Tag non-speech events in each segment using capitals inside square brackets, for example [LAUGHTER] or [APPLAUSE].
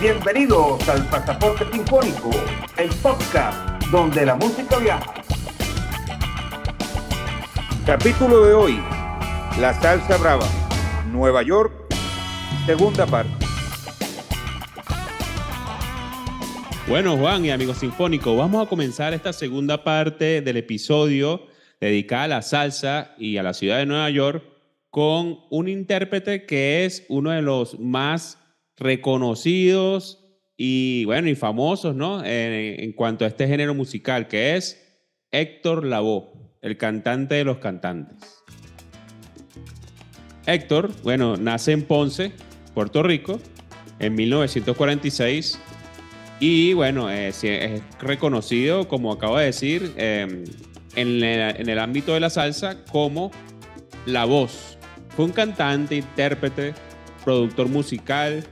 Bienvenidos al Pasaporte Sinfónico, el podcast donde la música viaja. Capítulo de hoy, La Salsa Brava, Nueva York, segunda parte. Bueno, Juan y amigos sinfónicos, vamos a comenzar esta segunda parte del episodio dedicada a la salsa y a la ciudad de Nueva York con un intérprete que es uno de los más reconocidos y bueno y famosos, ¿no? En, cuanto a este género musical, que es Héctor Lavoe, el cantante de los cantantes. Héctor, bueno, nace en Ponce, Puerto Rico, en 1946 y bueno, eh, es reconocido, como acabo de decir, eh, en, el, en el ámbito de la salsa como la voz. Fue un cantante, intérprete, productor musical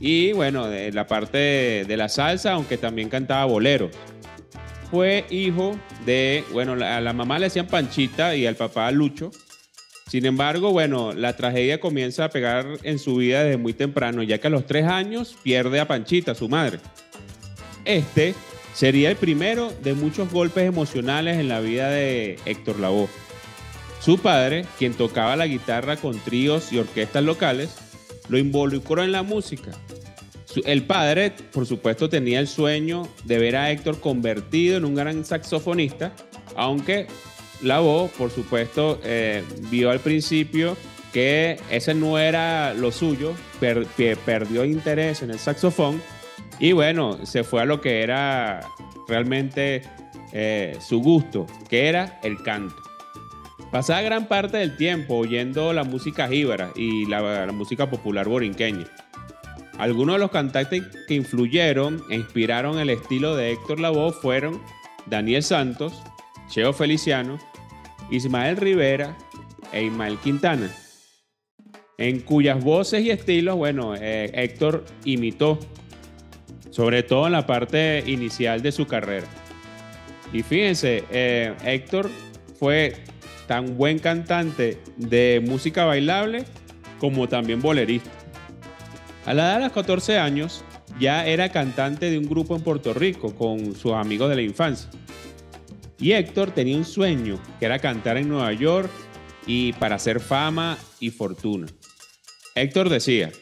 y bueno, de la parte de, la salsa, aunque también cantaba boleros. Fue hijo de, bueno, a la mamá le decían Panchita y al papá Lucho. Sin embargo, bueno, la tragedia comienza a pegar en su vida desde muy temprano, ya que a los tres años pierde a Panchita, su madre. Este sería el primero de muchos golpes emocionales en la vida de Héctor Lavoe. Su padre, quien tocaba la guitarra con tríos y orquestas locales, lo involucró en la música. El padre, por supuesto, tenía el sueño de ver a Héctor convertido en un gran saxofonista, aunque Lavoe, por supuesto, eh, vio al principio que ese no era lo suyo, perdió interés en el saxofón y bueno, se fue a lo que era realmente eh, su gusto, que era el canto. Pasaba gran parte del tiempo oyendo la música jíbara y la, música popular borinqueña. Algunos de los cantantes que influyeron e inspiraron el estilo de Héctor Lavoe fueron Daniel Santos, Cheo Feliciano, Ismael Rivera e Ismael Quintana, en cuyas voces y estilos, bueno, eh, Héctor imitó sobre todo en la parte inicial de su carrera. Y fíjense, eh, Héctor fue tan buen cantante de música bailable como también bolerista. A la edad de los 14 años ya era cantante de un grupo en Puerto Rico con sus amigos de la infancia. Y Héctor tenía un sueño, que era cantar en Nueva York y para hacer fama y fortuna. Héctor decía,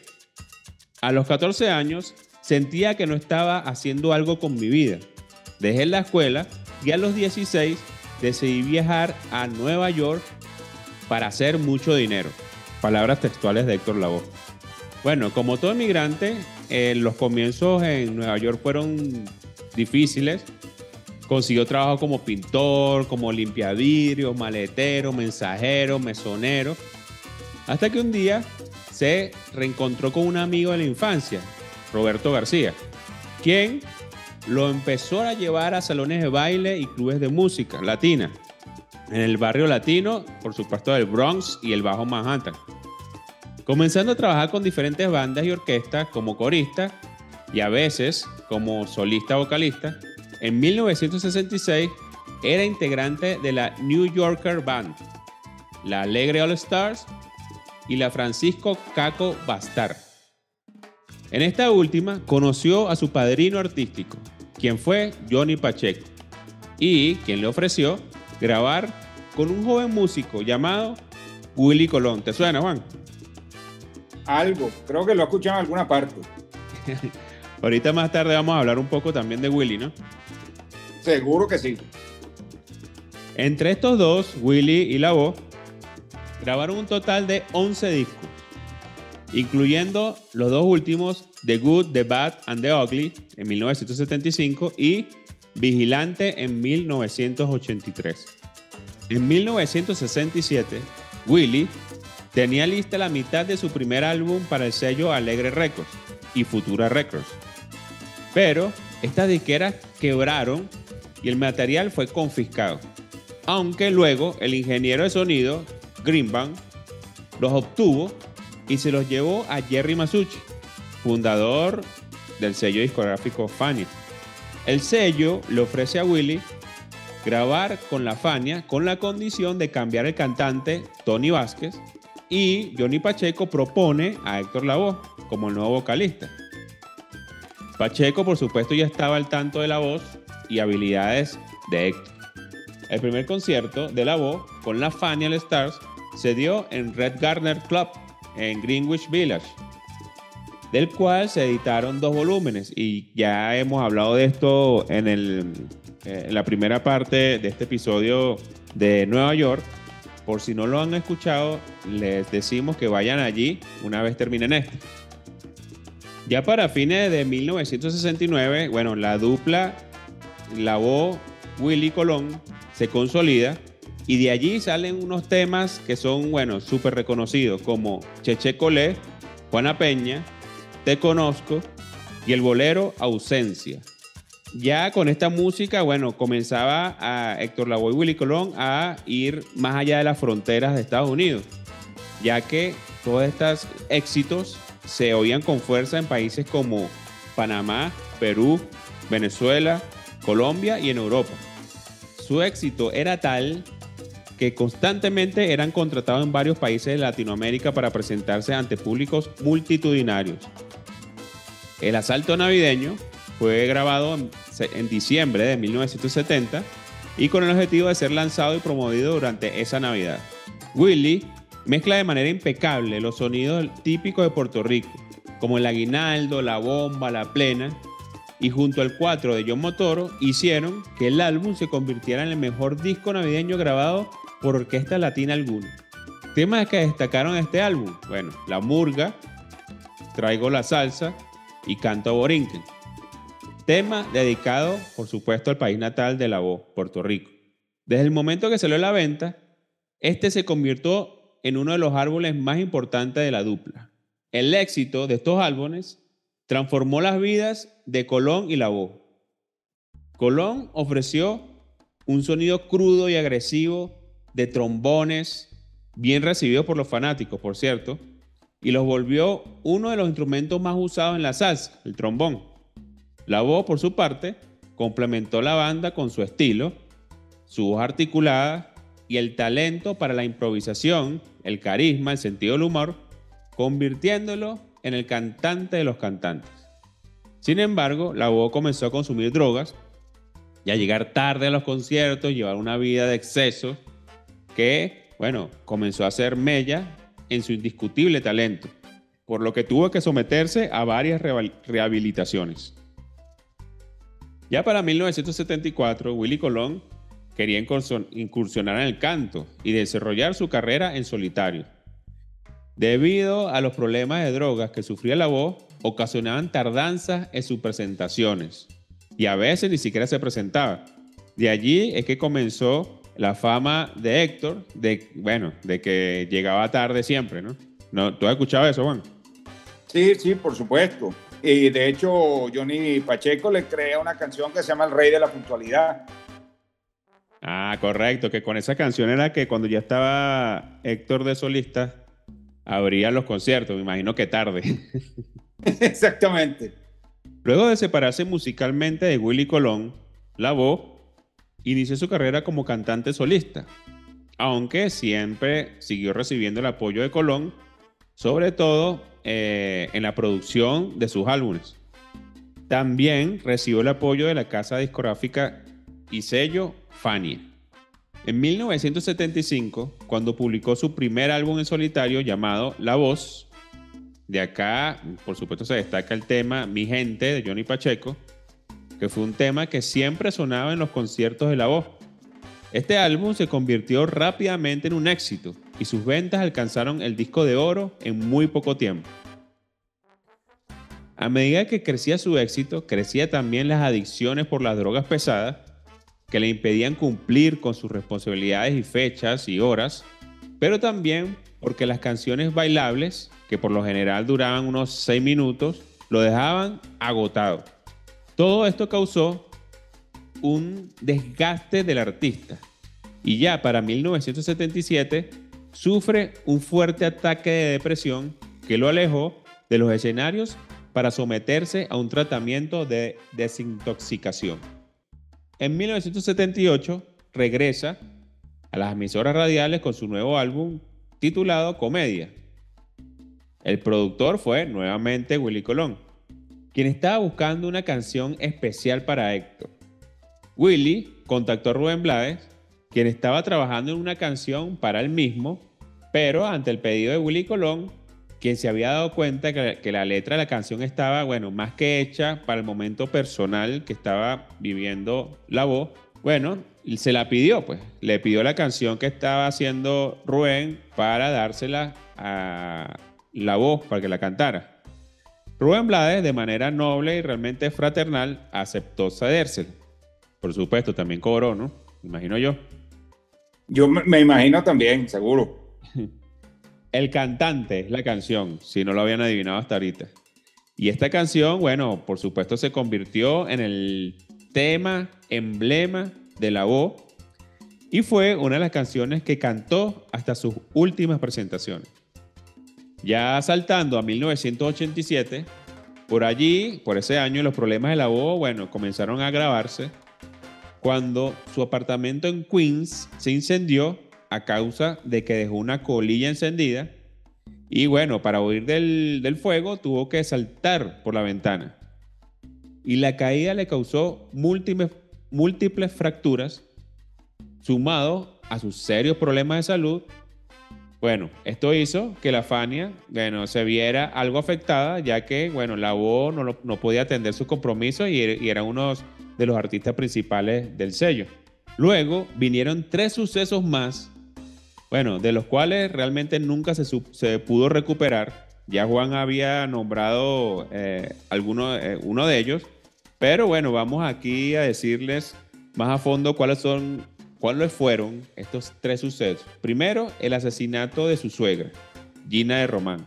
a los 14 años Sentía que no estaba haciendo algo con mi vida. Dejé la escuela y a los 16 decidí viajar a Nueva York para hacer mucho dinero. Palabras textuales de Héctor Lavoe. Bueno, como todo inmigrante, eh, los comienzos en Nueva York fueron difíciles. Consiguió trabajo como pintor, como limpiavidrios, maletero, mensajero, mesonero. Hasta que un día se reencontró con un amigo de la infancia, Roberto García, quien lo empezó a llevar a salones de baile y clubes de música latina, en el barrio latino, por supuesto del Bronx y el Bajo Manhattan. Comenzando a trabajar con diferentes bandas y orquestas como corista y a veces como solista vocalista, en 1966 era integrante de la New Yorker Band, la Alegre All Stars y la Francisco Caco Bastar. En esta última conoció a su padrino artístico, quien fue Johnny Pacheco, y quien le ofreció grabar con un joven músico llamado Willy Colón. ¿Te suena, Juan? Algo, creo que lo he escuchado en alguna parte. [LAUGHS] Ahorita más tarde vamos a hablar un poco también de Willy, ¿no? Seguro que sí. Entre estos dos, Willy y la voz, grabaron un total de 11 discos incluyendo los dos últimos, The Good, The Bad and The Ugly en 1975 y Vigilante en 1983. En 1967, Willie tenía lista la mitad de su primer álbum para el sello Alegre Records y Futura Records. Pero estas disqueras quebraron y el material fue confiscado. Aunque luego el ingeniero de sonido, Greenbank, los obtuvo y se los llevó a Jerry Masucci, fundador del sello discográfico Fania. El sello le ofrece a Willy grabar con la Fania con la condición de cambiar el cantante Tony Vázquez y Johnny Pacheco propone a Héctor Lavoe como nuevo vocalista. Pacheco, por supuesto, ya estaba al tanto de la voz y habilidades de Héctor. El primer concierto de la voz con la Fanny All Stars se dio en Red Garner Club en Greenwich Village, del cual se editaron dos volúmenes y ya hemos hablado de esto en, el, eh, en la primera parte de este episodio de Nueva York. Por si no lo han escuchado, les decimos que vayan allí una vez terminen esto. Ya para fines de 1969, bueno, la dupla, la voz Willy Colón, se consolida y de allí salen unos temas que son, bueno, súper reconocidos, como Cheche Colé, Juana Peña, Te Conozco y el bolero Ausencia. Ya con esta música, bueno, comenzaba a Héctor Lavoe y Willy Colón a ir más allá de las fronteras de Estados Unidos, ya que todos estos éxitos se oían con fuerza en países como Panamá, Perú, Venezuela, Colombia y en Europa. Su éxito era tal que constantemente eran contratados en varios países de Latinoamérica para presentarse ante públicos multitudinarios. El asalto navideño fue grabado en, diciembre de 1970 y con el objetivo de ser lanzado y promovido durante esa Navidad. Willy Mezcla de manera impecable los sonidos típicos de Puerto Rico, como el aguinaldo, la bomba, la plena, y junto al 4 de John Motoro hicieron que el álbum se convirtiera en el mejor disco navideño grabado por orquesta latina alguna. Temas que destacaron este álbum, bueno, La Murga, Traigo la Salsa y Canto Borinquen. Tema dedicado, por supuesto, al país natal de la voz, Puerto Rico. Desde el momento que salió a la venta, este se convirtió en uno de los árboles más importantes de la dupla. El éxito de estos álbumes transformó las vidas de Colón y la voz. Colón ofreció un sonido crudo y agresivo de trombones, bien recibido por los fanáticos, por cierto, y los volvió uno de los instrumentos más usados en la salsa, el trombón. La voz, por su parte, complementó la banda con su estilo, su voz articulada y el talento para la improvisación, el carisma, el sentido del humor, convirtiéndolo en el cantante de los cantantes. Sin embargo, la voz comenzó a consumir drogas y a llegar tarde a los conciertos, llevar una vida de excesos que, bueno, comenzó a hacer mella en su indiscutible talento, por lo que tuvo que someterse a varias rehabilitaciones. Ya para 1974, Willy Colón quería incursionar en el canto y desarrollar su carrera en solitario. Debido a los problemas de drogas que sufría la voz, ocasionaban tardanzas en sus presentaciones y a veces ni siquiera se presentaba. De allí es que comenzó la fama de Héctor, de, bueno, de que llegaba tarde siempre, ¿no? ¿No? ¿Tú has escuchado eso, Juan? Sí, sí, por supuesto. Y de hecho, Johnny Pacheco le crea una canción que se llama El Rey de la Puntualidad. Ah, correcto, que con esa canción era que cuando ya estaba Héctor de solista, abría los conciertos, me imagino que tarde. [LAUGHS] Exactamente. Luego de separarse musicalmente de Willy Colón, la voz inició su carrera como cantante solista, aunque siempre siguió recibiendo el apoyo de Colón, sobre todo eh, en la producción de sus álbumes. También recibió el apoyo de la casa discográfica y sello Fanny. En 1975, cuando publicó su primer álbum en solitario llamado La Voz, de acá, por supuesto, se destaca el tema Mi Gente de Johnny Pacheco, que fue un tema que siempre sonaba en los conciertos de La Voz. Este álbum se convirtió rápidamente en un éxito y sus ventas alcanzaron el disco de oro en muy poco tiempo. A medida que crecía su éxito, crecía también las adicciones por las drogas pesadas que le impedían cumplir con sus responsabilidades y fechas y horas, pero también porque las canciones bailables, que por lo general duraban unos 6 minutos, lo dejaban agotado. Todo esto causó un desgaste del artista y ya para 1977 sufre un fuerte ataque de depresión que lo alejó de los escenarios para someterse a un tratamiento de desintoxicación. En 1978 regresa a las emisoras radiales con su nuevo álbum titulado Comedia. El productor fue nuevamente Willy Colón, quien estaba buscando una canción especial para Héctor. Willy contactó a Rubén Blades, quien estaba trabajando en una canción para él mismo, pero ante el pedido de Willy Colón, quien se había dado cuenta que, la letra de la canción estaba, bueno, más que hecha para el momento personal que estaba viviendo la voz, bueno, se la pidió, pues. Le pidió la canción que estaba haciendo Rubén para dársela a la voz para que la cantara. Rubén Blades, de manera noble y realmente fraternal, aceptó cedérsela. Por supuesto, también cobró, ¿no? Imagino yo. Yo me imagino también, seguro. [LAUGHS] El cantante es la canción, si no lo habían adivinado hasta ahorita. Y esta canción, bueno, por supuesto se convirtió en el tema, emblema de la voz y fue una de las canciones que cantó hasta sus últimas presentaciones. Ya saltando a 1987, por allí, por ese año, los problemas de la voz, bueno, comenzaron a agravarse cuando su apartamento en Queens se incendió a causa de que dejó una colilla encendida y bueno, para huir del, del fuego tuvo que saltar por la ventana. Y la caída le causó múltiples, múltiples fracturas, sumado a sus serios problemas de salud. Bueno, esto hizo que la Fania, bueno, se viera algo afectada, ya que, bueno, la voz no, no podía atender sus compromisos y, y era uno de los artistas principales del sello. Luego vinieron tres sucesos más, bueno, de los cuales realmente nunca se, se pudo recuperar. Ya Juan había nombrado eh, alguno, eh, uno de ellos, pero bueno, vamos aquí a decirles más a fondo cuáles son, cuáles fueron estos tres sucesos. Primero, el asesinato de su suegra, Gina de Román,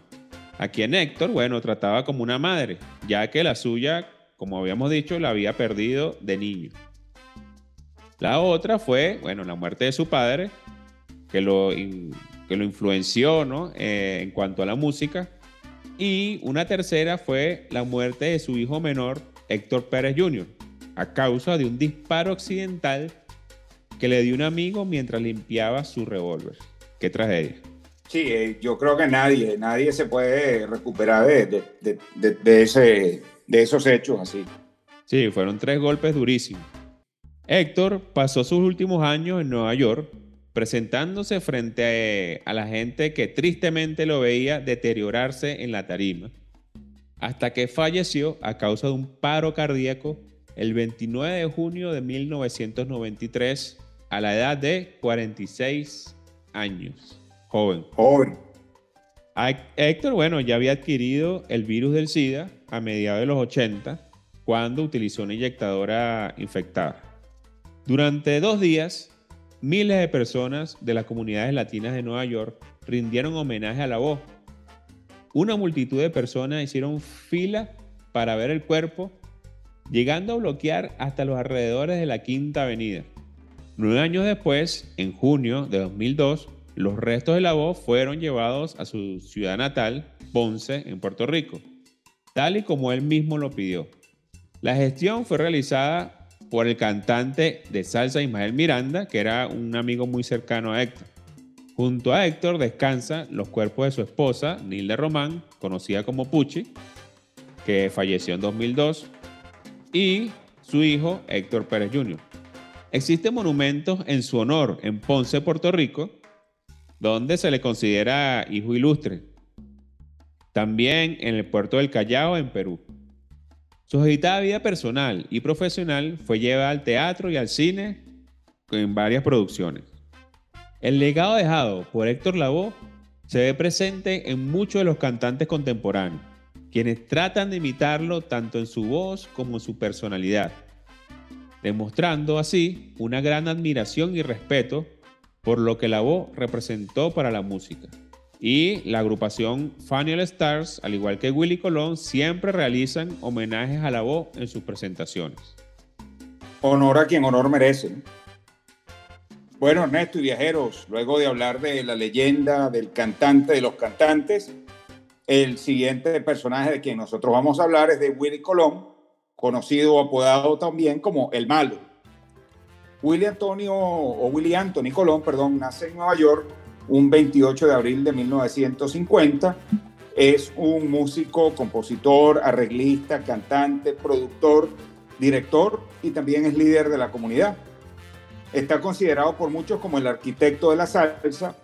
a quien Héctor, bueno, trataba como una madre, ya que la suya, como habíamos dicho, la había perdido de niño. La otra fue, bueno, la muerte de su padre, que lo, que lo influenció ¿no? Eh, en cuanto a la música. Y una tercera fue la muerte de su hijo menor, Héctor Pérez Jr., a causa de un disparo accidental que le dio un amigo mientras limpiaba su revólver. Qué tragedia. Sí, eh, yo creo que nadie, nadie se puede recuperar de, de, ese, de esos hechos así. Sí, fueron tres golpes durísimos. Héctor pasó sus últimos años en Nueva York presentándose frente a, a la gente que tristemente lo veía deteriorarse en la tarima hasta que falleció a causa de un paro cardíaco el 29 de junio de 1993 a la edad de 46 años. Joven. Joven. Héctor, bueno, ya había adquirido el virus del SIDA a mediados de los 80 cuando utilizó una inyectadora infectada. Durante dos días, miles de personas de las comunidades latinas de Nueva York rindieron homenaje a la voz una multitud de personas hicieron fila para ver el cuerpo, llegando a bloquear hasta los alrededores de la Quinta Avenida. Nueve años después, en junio de 2002, los restos de la voz fueron llevados a su ciudad natal, Ponce, en Puerto Rico, tal y como él mismo lo pidió. La gestión fue realizada por el cantante de salsa Ismael Miranda, que era un amigo muy cercano a Héctor. Junto a Héctor descansan los cuerpos de su esposa, Nilde Román, conocida como Pucci, que falleció en 2002, y su hijo, Héctor Pérez Jr. Existen monumentos en su honor en Ponce, Puerto Rico, donde se le considera hijo ilustre. También en el puerto del Callao, en Perú. Su agitada vida personal y profesional fue llevada al teatro y al cine en varias producciones. El legado dejado por Héctor Lavoe se ve presente en muchos de los cantantes contemporáneos, quienes tratan de imitarlo tanto en su voz como en su personalidad, demostrando así una gran admiración y respeto por lo que Lavoe representó para la música. Y la agrupación Funny Stars, al igual que Willy Colón, siempre realizan homenajes a Lavoe en sus presentaciones. Honor a quien honor merece. Bueno, Ernesto y viajeros, luego de hablar de la leyenda del cantante de los cantantes, el siguiente personaje de quien nosotros vamos a hablar es de Willy Colón, conocido o apodado también como El Malo. Willy Antonio, o Willy Anthony Colón, perdón, nace en Nueva York un 28 de abril de 1950 es un músico, compositor, arreglista, cantante, productor, director y también es líder de la comunidad. Está considerado por muchos como el arquitecto de la salsa,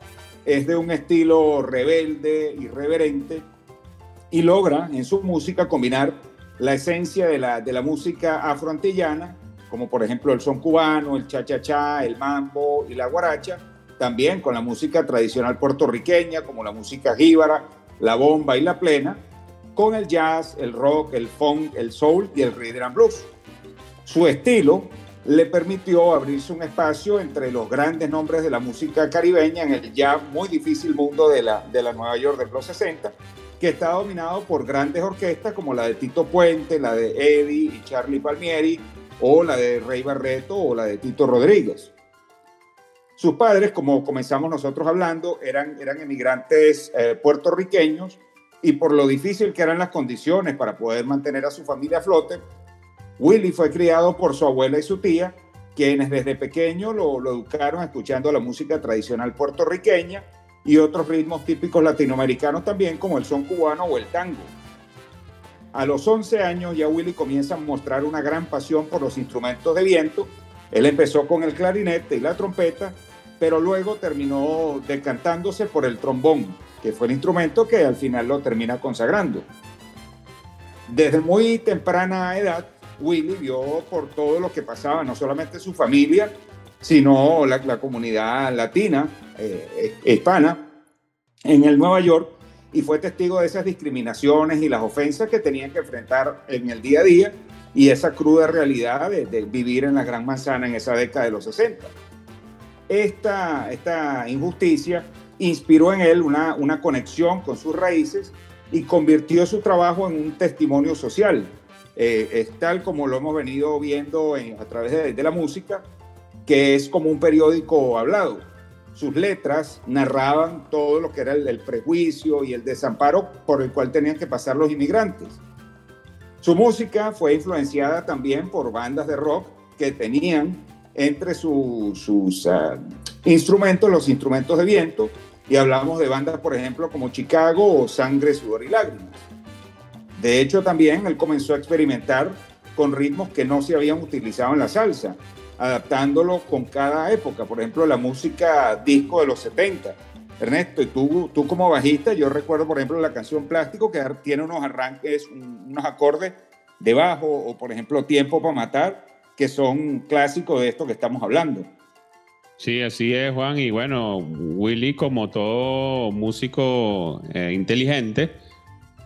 es de un estilo rebelde, irreverente y logra en su música combinar la esencia de la, de la música afroantillana, como por ejemplo el son cubano, el cha-cha-cha, el mambo y la guaracha, también con la música tradicional puertorriqueña, como la música jíbara, la bomba y la plena, con el jazz, el rock, el funk, el soul y el rhythm and blues. Su estilo le permitió abrirse un espacio entre los grandes nombres de la música caribeña en el ya muy difícil mundo de la, de la Nueva York de los 60, que está dominado por grandes orquestas como la de Tito Puente, la de Eddie y Charlie Palmieri, o la de Rey Barreto o la de Tito Rodríguez. Sus padres, como comenzamos nosotros hablando, eran, eran emigrantes eh, puertorriqueños y por lo difícil que eran las condiciones para poder mantener a su familia a flote, Willy fue criado por su abuela y su tía, quienes desde pequeño lo, lo educaron escuchando la música tradicional puertorriqueña y otros ritmos típicos latinoamericanos también, como el son cubano o el tango. A los 11 años ya Willy comienza a mostrar una gran pasión por los instrumentos de viento. Él empezó con el clarinete y la trompeta pero luego terminó decantándose por el trombón, que fue el instrumento que al final lo termina consagrando. Desde muy temprana edad, Willy vio por todo lo que pasaba, no solamente su familia, sino la, comunidad latina, eh, hispana, en el Nueva York, y fue testigo de esas discriminaciones y las ofensas que tenían que enfrentar en el día a día y esa cruda realidad de, vivir en la Gran Manzana en esa década de los 60 esta, esta injusticia inspiró en él una, una conexión con sus raíces y convirtió su trabajo en un testimonio social. Eh, es tal como lo hemos venido viendo a través de, la música, que es como un periódico hablado. Sus letras narraban todo lo que era el, prejuicio y el desamparo por el cual tenían que pasar los inmigrantes. Su música fue influenciada también por bandas de rock que tenían entre sus ah, instrumentos, los instrumentos de viento, y hablamos de bandas, por ejemplo, como Chicago o Sangre, Sudor y Lágrimas. De hecho, también él comenzó a experimentar con ritmos que no se habían utilizado en la salsa, adaptándolo con cada época. Por ejemplo, la música disco de los 70. Ernesto, y tú, tú como bajista, yo recuerdo, por ejemplo, la canción Plástico, que tiene unos arranques, unos acordes de bajo, o por ejemplo, Tiempo para Matar, que son clásicos de esto que estamos hablando. Sí, así es, Juan. Y bueno, Willy, como todo músico eh, inteligente,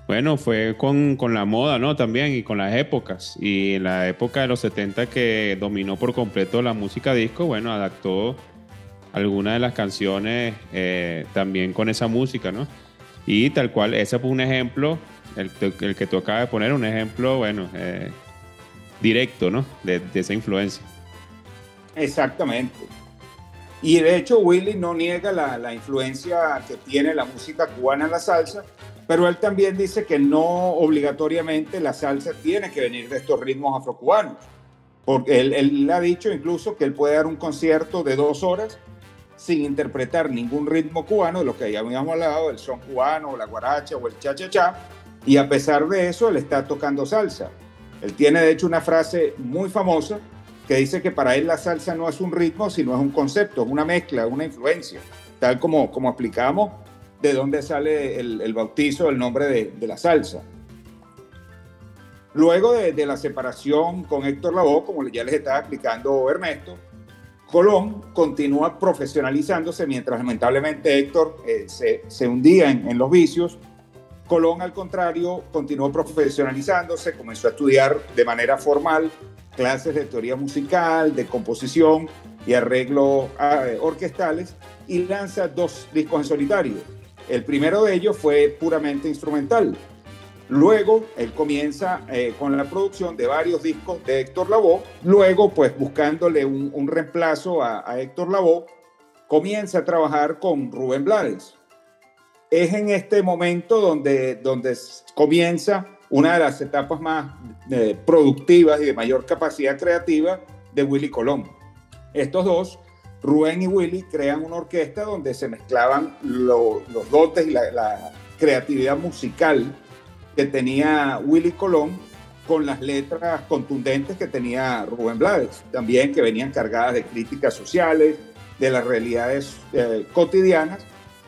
bueno, fue con, con, la moda, ¿no? También y con las épocas. Y en la época de los 70 que dominó por completo la música disco, bueno, adaptó algunas de las canciones eh, también con esa música, ¿no? Y tal cual, ese fue un ejemplo, el, que tú acabas de poner, un ejemplo, bueno, eh, directo, ¿no? De, esa influencia. Exactamente. Y de hecho Willy no niega la, influencia que tiene la música cubana en la salsa, pero él también dice que no obligatoriamente la salsa tiene que venir de estos ritmos afrocubanos, porque él, él ha dicho incluso que él puede dar un concierto de dos horas sin interpretar ningún ritmo cubano, de lo que ya habíamos hablado, el son cubano, la guaracha o el cha-cha-cha, y a pesar de eso él está tocando salsa. Él tiene de hecho una frase muy famosa que dice que para él la salsa no es un ritmo, sino es un concepto, es una mezcla, una influencia, tal como, como explicamos de dónde sale el, bautizo, el nombre de, la salsa. Luego de, la separación con Héctor Lavoe, como ya les estaba explicando Ernesto, Colón continúa profesionalizándose mientras lamentablemente Héctor eh, se, hundía en los vicios Colón, al contrario, continuó profesionalizándose, comenzó a estudiar de manera formal clases de teoría musical, de composición y arreglo ah, orquestales y lanza dos discos en solitario. El primero de ellos fue puramente instrumental. Luego, él comienza eh, con la producción de varios discos de Héctor Lavoe. Luego, pues buscándole un, reemplazo a, a Héctor Lavoe, comienza a trabajar con Rubén Blades es en este momento donde, donde comienza una de las etapas más eh, productivas y de mayor capacidad creativa de Willy Colón. Estos dos, Rubén y Willy, crean una orquesta donde se mezclaban los dotes y la, creatividad musical que tenía Willy Colón con las letras contundentes que tenía Rubén Blades, también que venían cargadas de críticas sociales, de las realidades eh, cotidianas,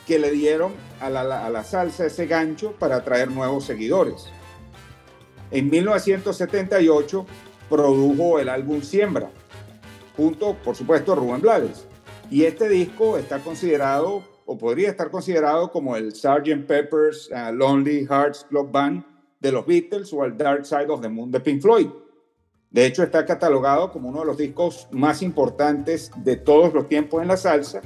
que le dieron a la, a la salsa ese gancho para atraer nuevos seguidores. En 1978 produjo el álbum Siembra, junto, por supuesto, a Rubén Blades. Y este disco está considerado, o podría estar considerado como el Sgt. Pepper's uh, Lonely Hearts Club Band de los Beatles o el Dark Side of the Moon de Pink Floyd. De hecho, está catalogado como uno de los discos más importantes de todos los tiempos en la salsa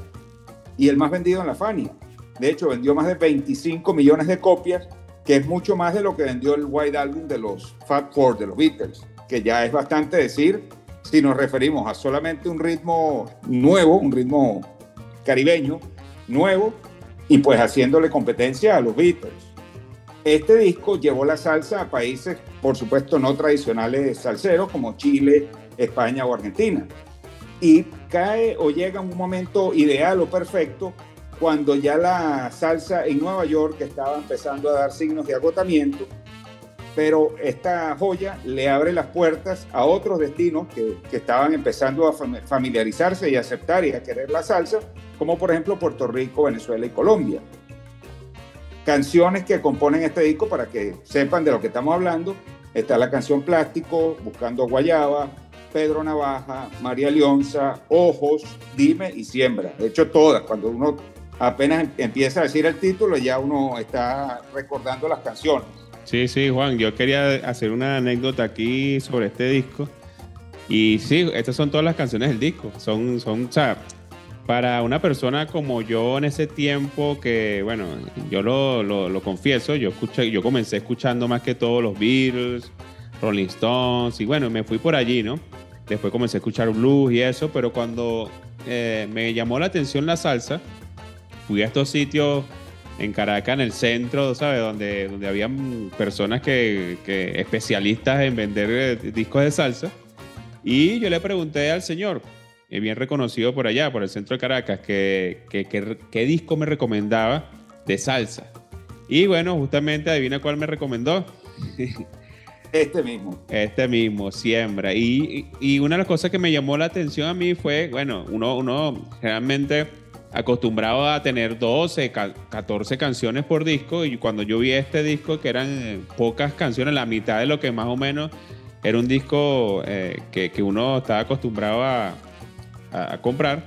y el más vendido en la Fania. De hecho, vendió más de 25 millones de copias, que es mucho más de lo que vendió el White Album de los Fat Four, de los Beatles, que ya es bastante decir si nos referimos a solamente un ritmo nuevo, un ritmo caribeño nuevo, y pues haciéndole competencia a los Beatles. Este disco llevó la salsa a países, por supuesto, no tradicionales salseros como Chile, España o Argentina. Y cae o llega un momento ideal o perfecto cuando ya la salsa en Nueva York estaba empezando a dar signos de agotamiento pero esta joya le abre las puertas a otros destinos que, estaban empezando a familiarizarse y aceptar y a querer la salsa, como por ejemplo Puerto Rico, Venezuela y Colombia. Canciones que componen este disco para que sepan de lo que estamos hablando. Está la canción Plástico, Buscando Guayaba, Pedro Navaja, María Leonza, Ojos, Dime y Siembra. De hecho, todas. Cuando uno apenas empieza a decir el título, ya uno está recordando las canciones. Sí, sí, Juan, yo quería hacer una anécdota aquí sobre este disco. Y sí, estas son todas las canciones del disco. Son, son, o sea, para una persona como yo en ese tiempo, que bueno, yo lo, lo, confieso, yo, escuché, yo comencé escuchando más que todos los Beatles, Rolling Stones, y bueno, me fui por allí, ¿no? Después comencé a escuchar blues y eso, pero cuando eh, me llamó la atención la salsa, fui a estos sitios en Caracas, en el centro, ¿sabes? Donde, donde habían personas que, que especialistas en vender eh, discos de salsa. Y yo le pregunté al señor, eh, bien reconocido por allá, por el centro de Caracas, que, qué disco me recomendaba de salsa. Y bueno, justamente adivina cuál me recomendó. [LAUGHS] Este mismo. Este mismo, Siembra. Y, y, una de las cosas que me llamó la atención a mí fue, bueno, uno, uno realmente acostumbrado a tener 12, 14 canciones por disco y cuando yo vi este disco que eran eh, pocas canciones, la mitad de lo que más o menos era un disco eh, que, que, uno estaba acostumbrado a, comprar,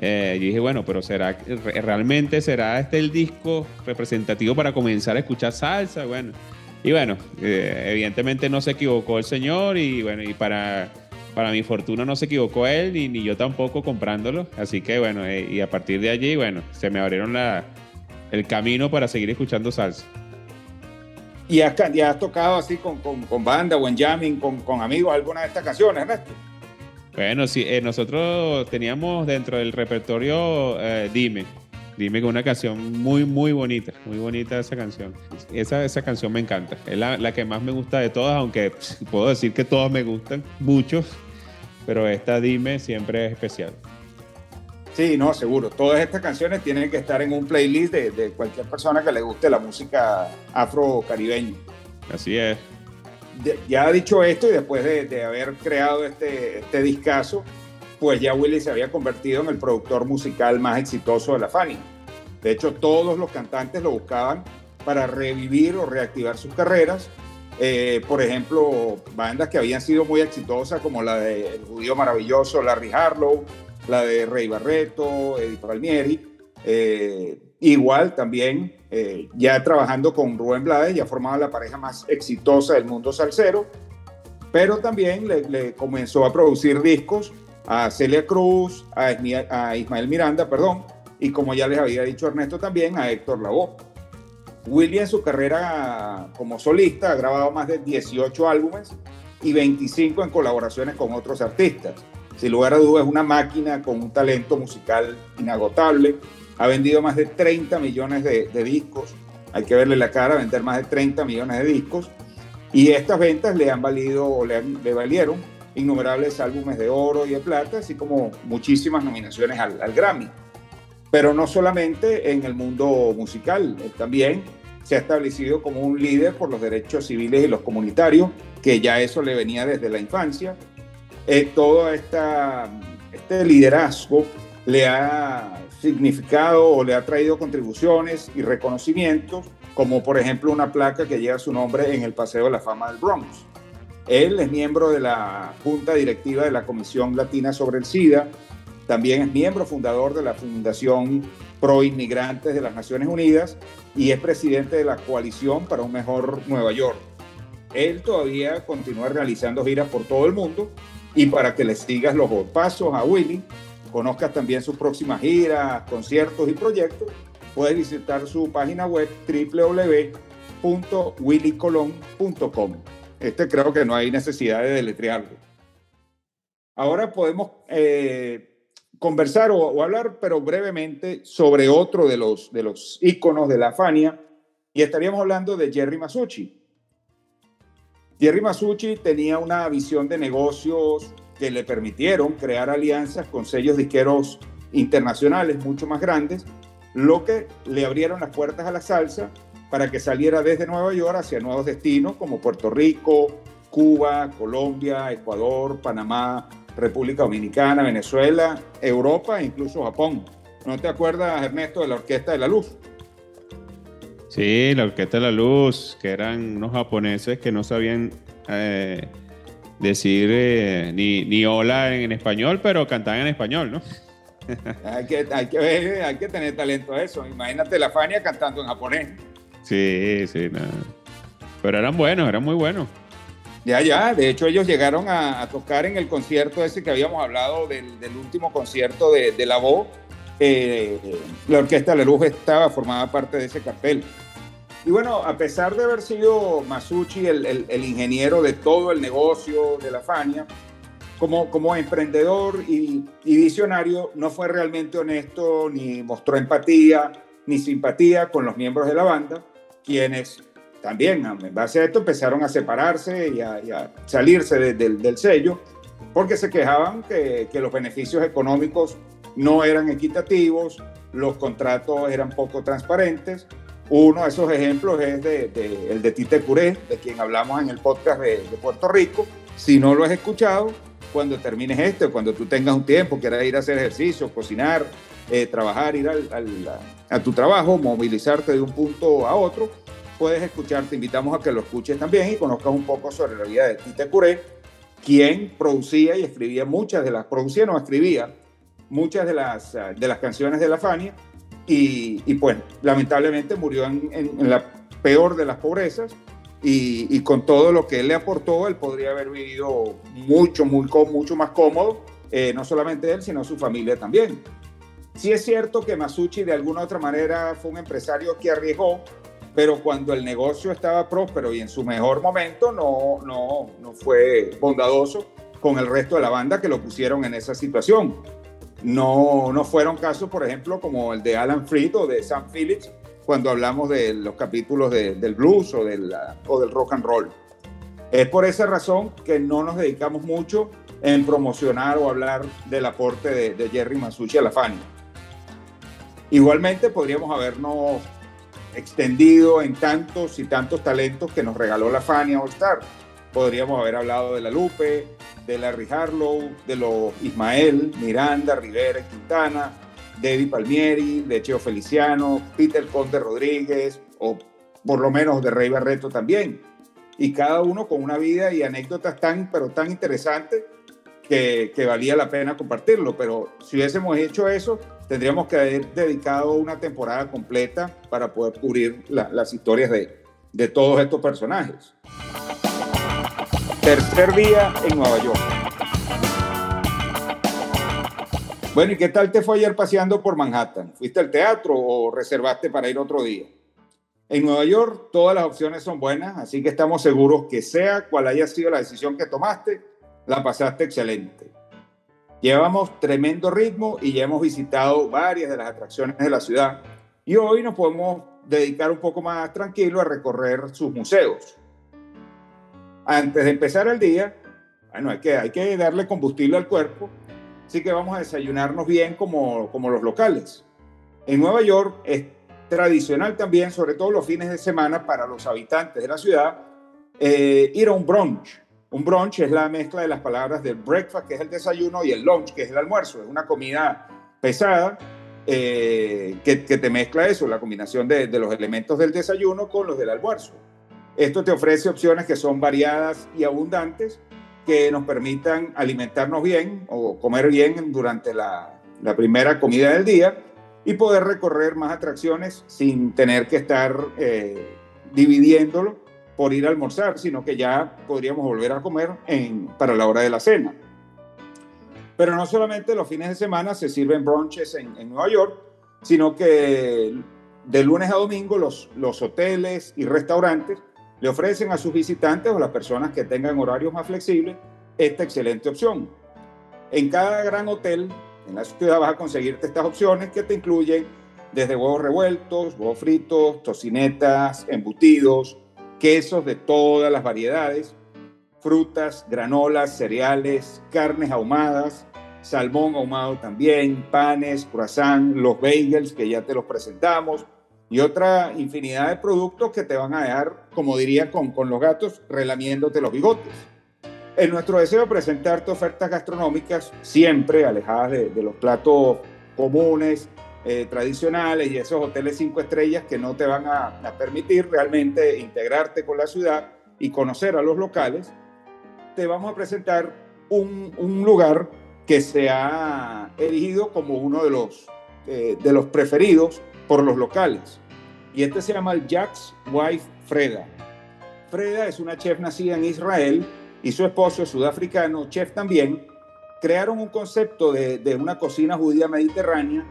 eh, dije, bueno, pero será realmente será este el disco representativo para comenzar a escuchar salsa, bueno. Y bueno, evidentemente no se equivocó el señor y bueno, y para para mi fortuna no se equivocó él ni, ni yo tampoco comprándolo. Así que bueno, eh, y a partir de allí, bueno, se me abrieron la, el camino para seguir escuchando salsa. ¿Y has, has tocado así con, con, con, banda o en jamming con, con amigos alguna de estas canciones, Ernesto? Bueno, sí, eh, nosotros teníamos dentro del repertorio eh, Dime. Dime que una canción muy, muy bonita, muy bonita esa canción. Esa, esa canción me encanta. Es la, la que más me gusta de todas, aunque puedo decir que todas me gustan, muchos pero esta Dime siempre es especial. Sí, no, seguro. Todas estas canciones tienen que estar en un playlist de, cualquier persona que le guste la música afro-caribeña. Así es. ya dicho esto y después de, haber creado este, este discazo, pues ya Willy se había convertido en el productor musical más exitoso de la Fania. De hecho, todos los cantantes lo buscaban para revivir o reactivar sus carreras eh, por ejemplo, bandas que habían sido muy exitosas, como la de El Judío Maravilloso, Larry Harlow, la de Rey Barreto, Eddie Palmieri. Eh, igual también, eh, ya trabajando con Rubén Blades, ya formaba la pareja más exitosa del mundo salsero, pero también le, comenzó a producir discos a Celia Cruz, a Ismael Miranda, perdón, y como ya les había dicho Ernesto también, a Héctor Lavoe. Willy en su carrera como solista ha grabado más de 18 álbumes y 25 en colaboraciones con otros artistas. Sin lugar a dudas es una máquina con un talento musical inagotable. Ha vendido más de 30 millones de, discos. Hay que verle la cara, vender más de 30 millones de discos. Y estas ventas le han valido o le, valieron innumerables álbumes de oro y de plata, así como muchísimas nominaciones al, al Grammy. Pero no solamente en el mundo musical, también se ha establecido como un líder por los derechos civiles y los comunitarios, que ya eso le venía desde la infancia. Eh, todo esta, este liderazgo le ha significado o le ha traído contribuciones y reconocimientos, como por ejemplo una placa que lleva su nombre en el Paseo de la Fama del Bronx. Él es miembro de la Junta Directiva de la Comisión Latina sobre el SIDA, también es miembro fundador de la Fundación Pro Inmigrantes de las Naciones Unidas y es presidente de la Coalición para un Mejor Nueva York. Él todavía continúa realizando giras por todo el mundo y para que le sigas los pasos a Willy, conozcas también sus próximas giras, conciertos y proyectos, puedes visitar su página web www.willycolon.com. Este creo que no hay necesidad de deletrearlo. Ahora podemos eh, conversar o, hablar, pero brevemente, sobre otro de los, de los íconos de la Fania, y estaríamos hablando de Jerry Masucci. Jerry Masucci tenía una visión de negocios que le permitieron crear alianzas con sellos disqueros internacionales mucho más grandes, lo que le abrieron las puertas a la salsa para que saliera desde Nueva York hacia nuevos destinos como Puerto Rico, Cuba, Colombia, Ecuador, Panamá, República Dominicana, Venezuela, Europa e incluso Japón. ¿No te acuerdas, Ernesto, de la Orquesta de la Luz? Sí, la Orquesta de la Luz, que eran unos japoneses que no sabían eh, decir eh, ni, ni, hola en, español, pero cantaban en español, ¿no? [LAUGHS] hay, que, hay, que ver, hay que tener talento a eso. Imagínate la Fania cantando en japonés. Sí, sí, nada. Pero eran buenos, eran muy buenos. Ya, ya, de hecho ellos llegaron a, tocar en el concierto ese que habíamos hablado del, último concierto de, la voz. Eh, la Orquesta de la Luz estaba formada parte de ese cartel. Y bueno, a pesar de haber sido Masucci el, ingeniero de todo el negocio de la Fania, como, como emprendedor y, y, visionario, no fue realmente honesto ni mostró empatía ni simpatía con los miembros de la banda, quienes también en base a esto empezaron a separarse y a, salirse del sello porque se quejaban que, los beneficios económicos no eran equitativos, los contratos eran poco transparentes. Uno de esos ejemplos es de, el de Tite Curé, de quien hablamos en el podcast de, Puerto Rico. Si no lo has escuchado, cuando termines esto, cuando tú tengas un tiempo, quieras ir a hacer ejercicio, cocinar, eh, trabajar, ir a tu trabajo, movilizarte de un punto a otro, puedes escuchar, te invitamos a que lo escuches también y conozcas un poco sobre la vida de Tite Curé, quien producía y escribía muchas de las, producía no escribía muchas de las, ah, de las canciones de la Fania y, y pues lamentablemente murió en, en, la peor de las pobrezas y, y, con todo lo que él le aportó, él podría haber vivido mucho, muy, mucho más cómodo, eh, no solamente él, sino su familia también. Sí es cierto que Masucci de alguna u otra manera fue un empresario que arriesgó pero cuando el negocio estaba próspero y en su mejor momento no, no, no fue bondadoso con el resto de la banda que lo pusieron en esa situación. No, no fueron casos, por ejemplo, como el de Alan Freed o de Sam Phillips, cuando hablamos de los capítulos del blues o, del, o del rock and roll. Es por esa razón que no nos dedicamos mucho en promocionar o hablar del aporte de, de Jerry Masucci a la Fania. Igualmente podríamos habernos extendido en tantos y tantos talentos que nos regaló la Fania All Star. Podríamos haber hablado de la Lupe, de Larry Harlow, de los Ismael, Miranda, Rivera, Quintana, David Palmieri, de Cheo Feliciano, Peter Conde Rodríguez, o por lo menos de Rey Barreto también. Y cada uno con una vida y anécdotas tan, pero tan interesantes que, que valía la pena compartirlo. Pero si hubiésemos hecho eso, tendríamos que haber dedicado una temporada completa para poder cubrir las historias de, de todos estos personajes. Tercer día en Nueva York. Bueno, ¿y qué tal te fue ayer paseando por Manhattan? ¿Fuiste al teatro o reservaste para ir otro día? En Nueva York todas las opciones son buenas, así que estamos seguros que sea cual haya sido la decisión que tomaste, la pasaste excelente. Llevamos tremendo ritmo y ya hemos visitado varias de las atracciones de la ciudad y hoy nos podemos dedicar un poco más tranquilo a recorrer sus museos. Antes de empezar el día, bueno, hay que, hay que darle combustible al cuerpo, así que vamos a desayunarnos bien como, como los locales. En Nueva York tradicional también, sobre todo los fines de semana para los habitantes de la ciudad, eh, ir a un brunch. Un brunch es la mezcla de las palabras del breakfast, que es el desayuno, y el lunch, que es el almuerzo. Es una comida pesada eh, que, te mezcla eso, la combinación de, los elementos del desayuno con los del almuerzo. Esto te ofrece opciones que son variadas y abundantes que nos permitan alimentarnos bien o comer bien durante la, la primera comida del día y poder recorrer más atracciones sin tener que estar eh, dividiéndolo por ir a almorzar, sino que ya podríamos volver a comer para la hora de la cena. Pero no solamente los fines de semana se sirven brunches en, en Nueva York, sino que de lunes a domingo los, los hoteles y restaurantes le ofrecen a sus visitantes o las personas que tengan horarios más flexibles esta excelente opción. En cada gran hotel en la ciudad vas a conseguirte estas opciones que te incluyen desde huevos revueltos, huevos fritos, tocinetas, embutidos, quesos de todas las variedades, frutas, granolas, cereales, carnes ahumadas, salmón ahumado también, panes, croissant, los bagels que ya te los presentamos y otra infinidad de productos que te van a dejar, como diría con, con los gatos, relamiéndote los bigotes. En nuestro deseo de presentarte ofertas gastronómicas siempre alejadas de, los platos comunes, eh, tradicionales y esos hoteles cinco estrellas que no te van a, permitir realmente integrarte con la ciudad y conocer a los locales, te vamos a presentar un, lugar que se ha elegido como uno de los, eh, de los preferidos por los locales. Y este se llama el Jack's Wife Freda. Freda es una chef nacida en Israel y su esposo, sudafricano, chef también, crearon un concepto de, de una cocina judía mediterránea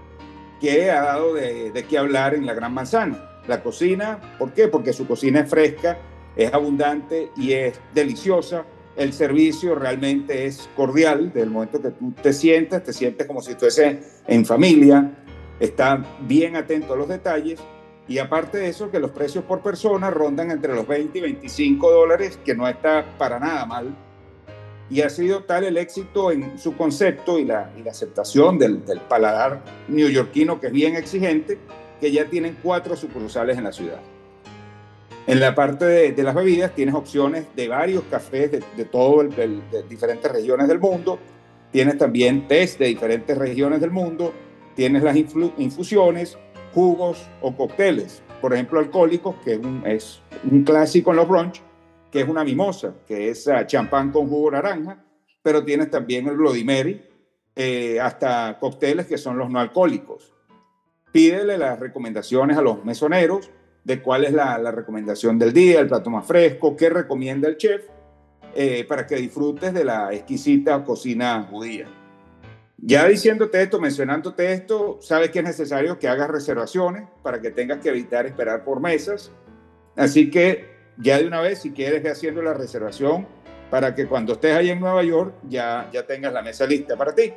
que ha dado de, de qué hablar en la Gran Manzana. La cocina, ¿por qué? Porque su cocina es fresca, es abundante y es deliciosa. El servicio realmente es cordial, desde el momento que tú te sientas, te sientes como si estuvieses en familia, está bien atento a los detalles y aparte de eso, que los precios por persona rondan entre los 20 y 25 dólares, que no está para nada mal. Y ha sido tal el éxito en su concepto y la, aceptación del, paladar neoyorquino, que es bien exigente, que ya tienen cuatro sucursales en la ciudad. En la parte de, las bebidas tienes opciones de varios cafés de, de todo diferentes regiones del mundo. Tienes también test de diferentes regiones del mundo. Tienes las infusiones, jugos o cócteles, por ejemplo, alcohólicos, que un, es un clásico en los brunch, que es una mimosa, que es uh, champán con jugo naranja, pero tienes también el Bloody Mary, eh, hasta cócteles que son los no alcohólicos. Pídele las recomendaciones a los mesoneros de cuál es la, la recomendación del día, el plato más fresco, qué recomienda el chef, eh, para que disfrutes de la exquisita cocina judía. Ya diciéndote esto, mencionándote esto, sabes que es necesario que hagas reservaciones para que tengas que evitar esperar por mesas. Así que ya de una vez, si quieres, haciendo la reservación para que cuando estés ahí en Nueva York ya, ya tengas la mesa lista para ti.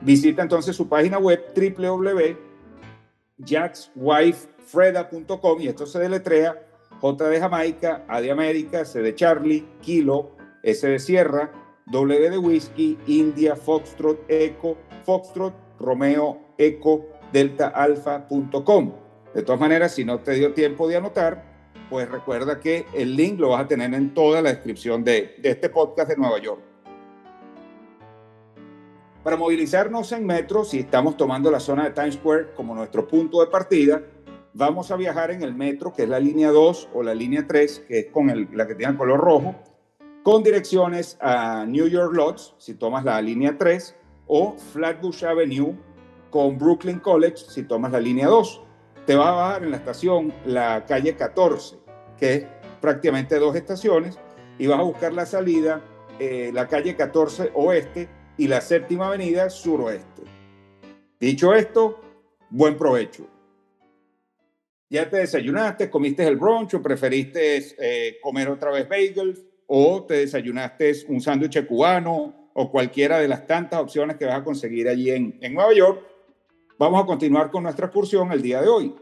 Visita entonces su página web www.jackswifefreda.com y esto se deletrea J de Jamaica, A de América, C de Charlie, Kilo, S de Sierra, W de Whisky, India, Foxtrot, Eco, Foxtrot, Romeo, Eco, Delta Alpha.com. De todas maneras, si no te dio tiempo de anotar, pues recuerda que el link lo vas a tener en toda la descripción de, este podcast de Nueva York. Para movilizarnos en metro, si estamos tomando la zona de Times Square como nuestro punto de partida, vamos a viajar en el metro, que es la línea 2 o la línea 3, que es con el, la que tiene el color rojo, con direcciones a New York Lodge, si tomas la línea 3, o Flatbush Avenue con Brooklyn College, si tomas la línea 2. Te va a bajar en la estación la calle 14, que es prácticamente dos estaciones, y vas a buscar la salida, eh, la calle 14 oeste y la séptima avenida suroeste. Dicho esto, buen provecho. ¿Ya te desayunaste, comiste el brunch o preferiste eh, comer otra vez bagels? o te desayunaste un sándwich cubano o cualquiera de las tantas opciones que vas a conseguir allí en, en Nueva York, vamos a continuar con nuestra excursión el día de hoy.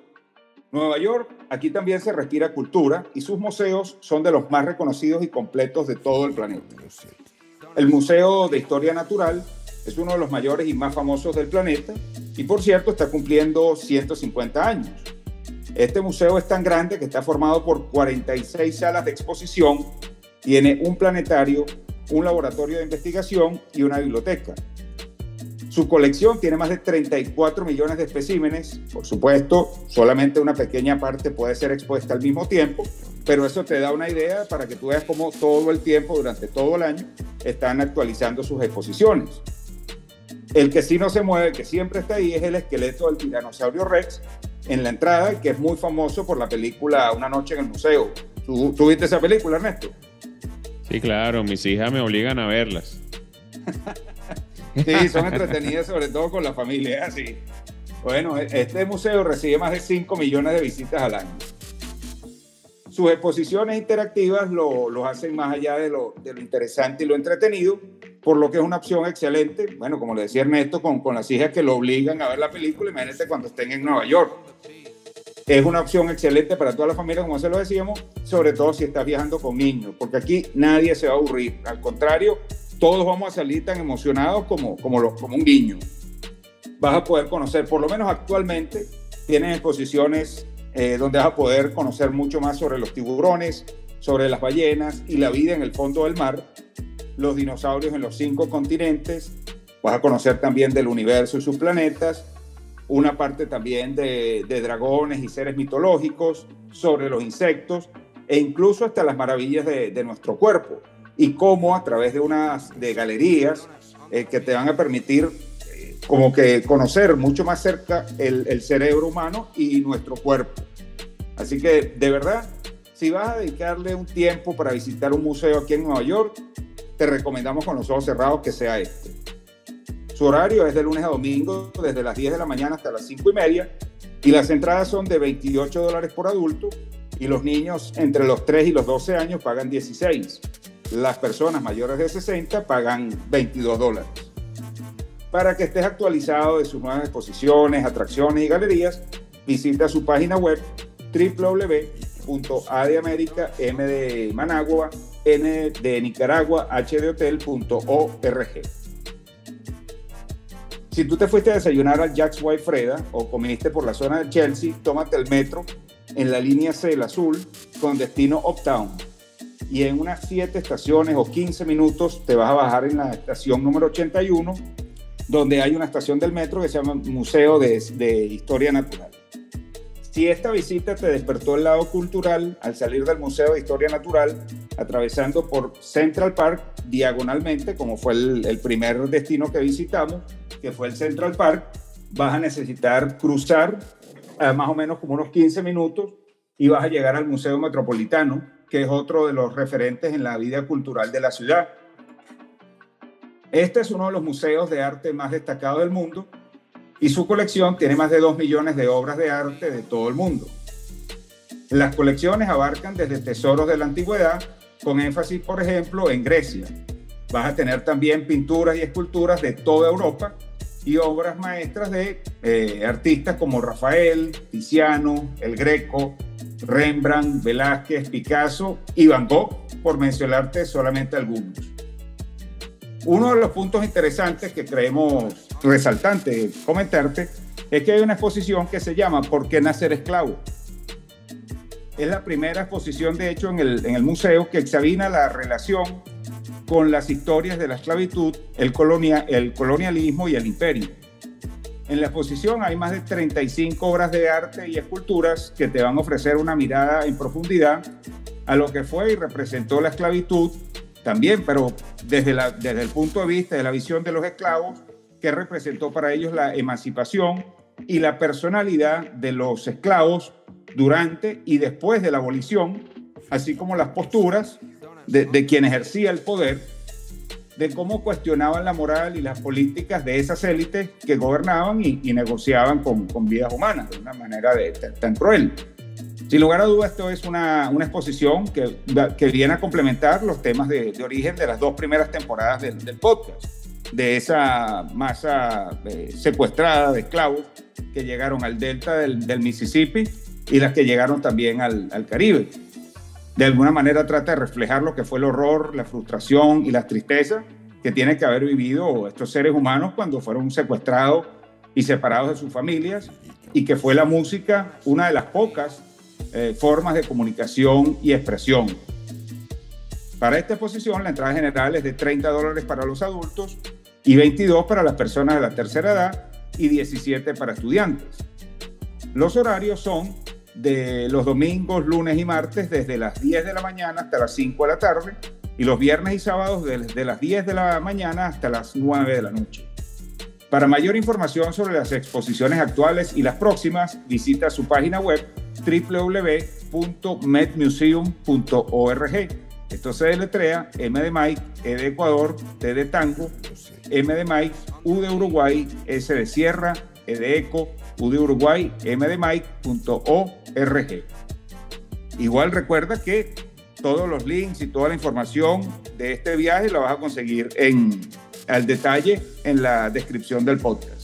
Nueva York, aquí también se respira cultura y sus museos son de los más reconocidos y completos de todo el planeta. El Museo de Historia Natural es uno de los mayores y más famosos del planeta y por cierto está cumpliendo 150 años. Este museo es tan grande que está formado por 46 salas de exposición, tiene un planetario, un laboratorio de investigación y una biblioteca. Su colección tiene más de 34 millones de especímenes. Por supuesto, solamente una pequeña parte puede ser expuesta al mismo tiempo, pero eso te da una idea para que tú veas cómo todo el tiempo, durante todo el año, están actualizando sus exposiciones. El que sí no se mueve, que siempre está ahí, es el esqueleto del tiranosaurio Rex en la entrada, que es muy famoso por la película Una noche en el museo. ¿Tú, ¿tú viste esa película, Ernesto? Sí, claro, mis hijas me obligan a verlas. [LAUGHS] Sí, son entretenidas sobre todo con la familia, así. Bueno, este museo recibe más de 5 millones de visitas al año. Sus exposiciones interactivas lo, los hacen más allá de lo, de lo, interesante y lo entretenido, por lo que es una opción excelente. Bueno, como le decía Ernesto, con, con las hijas que lo obligan a ver la película, imagínate cuando estén en Nueva York. Es una opción excelente para toda la familia, como se lo decíamos, sobre todo si estás viajando con niños, porque aquí nadie se va a aburrir. Al contrario, todos vamos a salir tan emocionados como, como, un niño. Vas a poder conocer, por lo menos actualmente, tienen exposiciones eh, donde vas a poder conocer mucho más sobre los tiburones, sobre las ballenas y la vida en el fondo del mar, los dinosaurios en los cinco continentes, vas a conocer también del universo y sus planetas, una parte también de, de dragones y seres mitológicos, sobre los insectos e incluso hasta las maravillas de nuestro cuerpo y cómo a través de unas de galerías eh, que te van a permitir eh, como que conocer mucho más cerca el, el, cerebro humano y nuestro cuerpo. Así que de verdad, si vas a dedicarle un tiempo para visitar un museo aquí en Nueva York, te recomendamos con los ojos cerrados que sea este. Su horario es de lunes a domingo, desde las 10 de la mañana hasta las 5 y media, y las entradas son de 28 dólares por adulto, y los niños entre los 3 y los 12 años pagan 16 las personas mayores de 60 pagan 22 dólares. Para que estés actualizado de sus nuevas exposiciones, atracciones y galerías, visita su página web www.a de América, M de Managua, N de Nicaragua, H de Hotel.org. Si tú te fuiste a desayunar al Jack's White Freda o comiste por la zona de Chelsea, tómate el metro en la línea C, el azul, con destino Uptown y en unas 7 estaciones o 15 minutos te vas a bajar en la estación número 81, donde hay una estación del metro que se llama Museo de, de Historia Natural. Si esta visita te despertó el lado cultural al salir del Museo de Historia Natural, atravesando por Central Park diagonalmente, como fue el, el primer destino que visitamos, que fue el Central Park, vas a necesitar cruzar a más o menos como unos 15 minutos y vas a llegar al Museo Metropolitano, que es otro de los referentes en la vida cultural de la ciudad. Este es uno de los museos de arte más destacados del mundo y su colección tiene más de 2 millones de obras de arte de todo el mundo. Las colecciones abarcan desde tesoros de la antigüedad, con énfasis, por ejemplo, en Grecia. Vas a tener también pinturas y esculturas de toda Europa y obras maestras de eh, artistas como Rafael, Tiziano, El Greco, Rembrandt, Velázquez, Picasso y Van Gogh, por mencionarte solamente algunos. Uno de los puntos interesantes que creemos resaltante comentarte es que hay una exposición que se llama ¿Por qué nacer esclavo? Es la primera exposición, de hecho, en el, en el museo que examina la relación con las historias de la esclavitud, el, colonia, el colonialismo y el imperio. En la exposición hay más de 35 obras de arte y esculturas que te van a ofrecer una mirada en profundidad a lo que fue y representó la esclavitud también, pero desde, el punto de vista de la visión de los esclavos, que representó para ellos la emancipación y la personalidad de los esclavos durante y después de la abolición, así como las posturas de, de quien ejercía el poder de cómo cuestionaban la moral y las políticas de esas élites que gobernaban y, negociaban con, vidas humanas de una manera tan, cruel. Sin lugar a dudas, esto es una, exposición que, viene a complementar los temas de, origen de las dos primeras temporadas del, podcast, de esa masa eh, secuestrada de esclavos que llegaron al delta del, del Mississippi y las que llegaron también al Caribe de alguna manera trata de reflejar lo que fue el horror, la frustración y la tristeza que tiene que haber vivido estos seres humanos cuando fueron secuestrados y separados de sus familias, y que fue la música una de las pocas eh, formas de comunicación y expresión. Para esta exposición, la entrada general es de 30 dólares para los adultos y 22 para las personas de la tercera edad y 17 para estudiantes. Los horarios son de los domingos, lunes y martes desde las 10 de la mañana hasta las 5 de la tarde y los viernes y sábados desde las 10 de la mañana hasta las 9 de la noche. Para mayor información sobre las exposiciones actuales y las próximas, visita su página web www.medmuseum.org. Esto se deletrea M de Mike, E de Ecuador, T de Tango, M de Mike, U de Uruguay, S de Sierra, E de Eco, U de Uruguay, M de Mike.org. Igual recuerda que todos los links y toda la información de este viaje la vas a conseguir en al detalle en la descripción del podcast.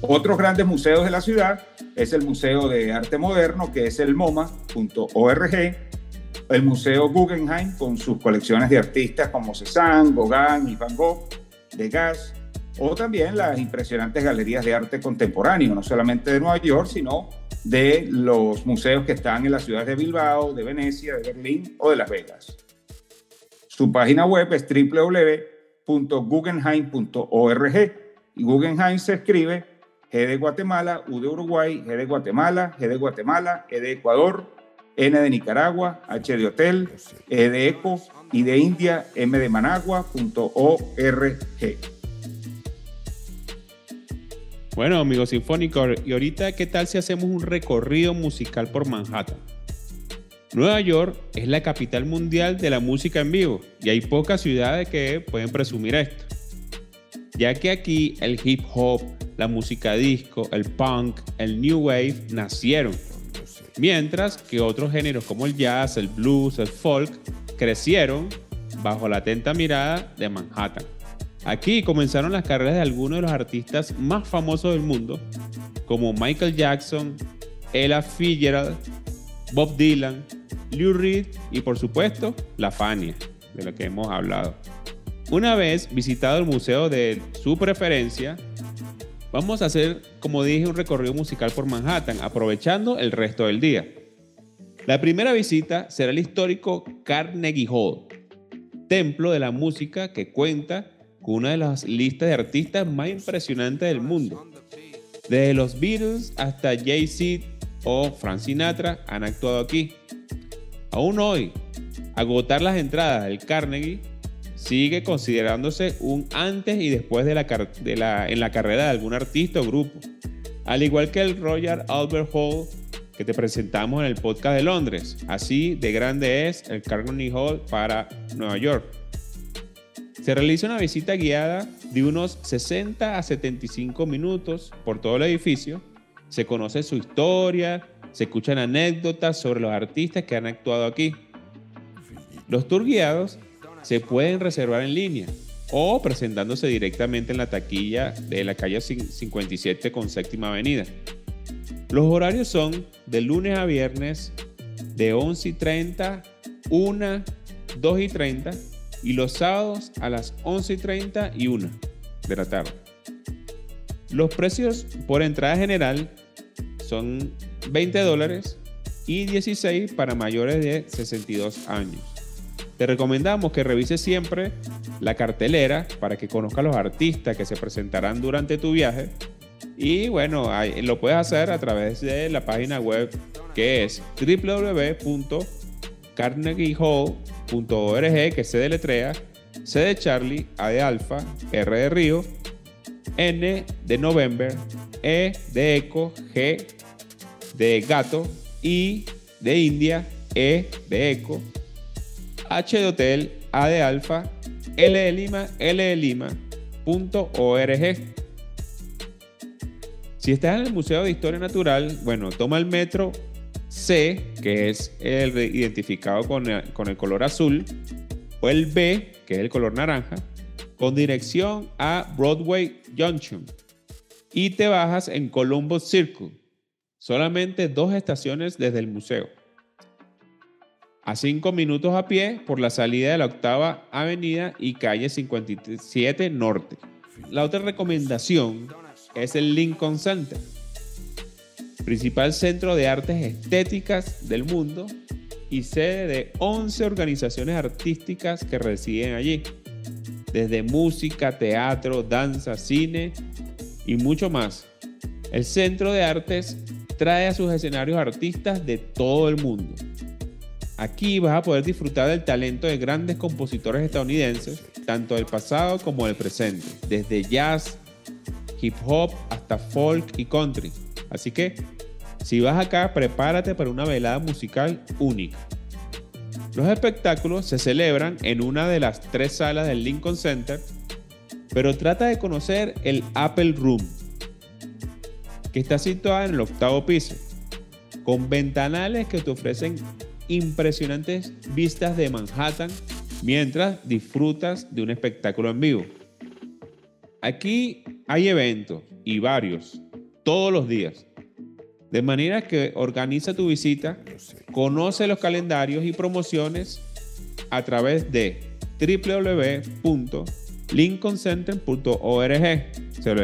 Otros grandes museos de la ciudad es el Museo de Arte Moderno, que es el MoMA.org, el Museo Guggenheim, con sus colecciones de artistas como Cézanne, Gauguin y Van Gogh, Degas, o también las impresionantes galerías de arte contemporáneo, no solamente de Nueva York, sino de los museos que están en las ciudades de Bilbao, de Venecia, de Berlín o de Las Vegas. Su página web es www.guggenheim.org y Guggenheim se escribe G de Guatemala, U de Uruguay, G de Guatemala, G de Guatemala, E de Ecuador, N de Nicaragua, H de Hotel, E de Eco, I de India, M de Managua.org. Bueno, amigos sinfónicos, y ahorita, ¿qué tal si hacemos un recorrido musical por Manhattan? Nueva York es la capital mundial de la música en vivo y hay pocas ciudades que pueden presumir esto. Ya que aquí el hip hop, la música disco, el punk, el new wave nacieron. Mientras que otros géneros como el jazz, el blues, el folk crecieron bajo la atenta mirada de Manhattan. Aquí comenzaron las carreras de algunos de los artistas más famosos del mundo, como Michael Jackson, Ella Fitzgerald, Bob Dylan, Lou Reed y por supuesto la Fania, de la que hemos hablado. Una vez visitado el museo de su preferencia, vamos a hacer, como dije, un recorrido musical por Manhattan, aprovechando el resto del día. La primera visita será el histórico Carnegie Hall, templo de la música que cuenta una de las listas de artistas más impresionantes del mundo. Desde los Beatles hasta Jay-Z o Frank Sinatra han actuado aquí. Aún hoy, agotar las entradas del Carnegie sigue considerándose un antes y después de la, en la carrera de algún artista o grupo. Al igual que el Royal Albert Hall que te presentamos en el podcast de Londres. Así de grande es el Carnegie Hall para Nueva York. Se realiza una visita guiada de unos 60 a 75 minutos por todo el edificio. Se conoce su historia, se escuchan anécdotas sobre los artistas que han actuado aquí. Los tours guiados se pueden reservar en línea o presentándose directamente en la taquilla de la calle 57 con séptima avenida. Los horarios son de lunes a viernes de 11 y 30, 1, 2 y 30 y los sábados a las 11 y 30 y 1 de la tarde. Los precios por entrada general son 20 dólares y 16 para mayores de 62 años. Te recomendamos que revises siempre la cartelera para que conozcas los artistas que se presentarán durante tu viaje. Y bueno, lo puedes hacer a través de la página web que es www.carnegiehall.org, que se deletrea C de Charlie, A de Alfa, R de Río, N de November, E de Eco, G de Gato, I de India, E de Eco, H de Hotel, A de Alfa, L de Lima, L de Lima, punto .org. Si estás en el Museo de Historia Natural, bueno, toma el metro C, que es el identificado con el, color azul, o el B, que es el color naranja, con dirección a Broadway Junction. Y te bajas en Columbus Circle, solamente dos estaciones desde el museo a 5 minutos a pie por la salida de la octava avenida y calle 57 Norte. La otra recomendación es el Lincoln Center, principal centro de artes estéticas del mundo y sede de 11 organizaciones artísticas que residen allí, desde música, teatro, danza, cine y mucho más. El Centro de Artes trae a sus escenarios artistas de todo el mundo. Aquí vas a poder disfrutar del talento de grandes compositores estadounidenses, tanto del pasado como del presente, desde jazz, hip hop hasta folk y country. Así que, si vas acá, prepárate para una velada musical única. Los espectáculos se celebran en una de las tres salas del Lincoln Center, pero trata de conocer el Apple Room, que está situada en el octavo piso, con ventanales que te ofrecen impresionantes vistas de Manhattan mientras disfrutas de un espectáculo en vivo. Aquí hay eventos y varios, todos los días. De manera que organiza tu visita, conoce los calendarios y promociones a través de www.lincolncenter.org. Se lo.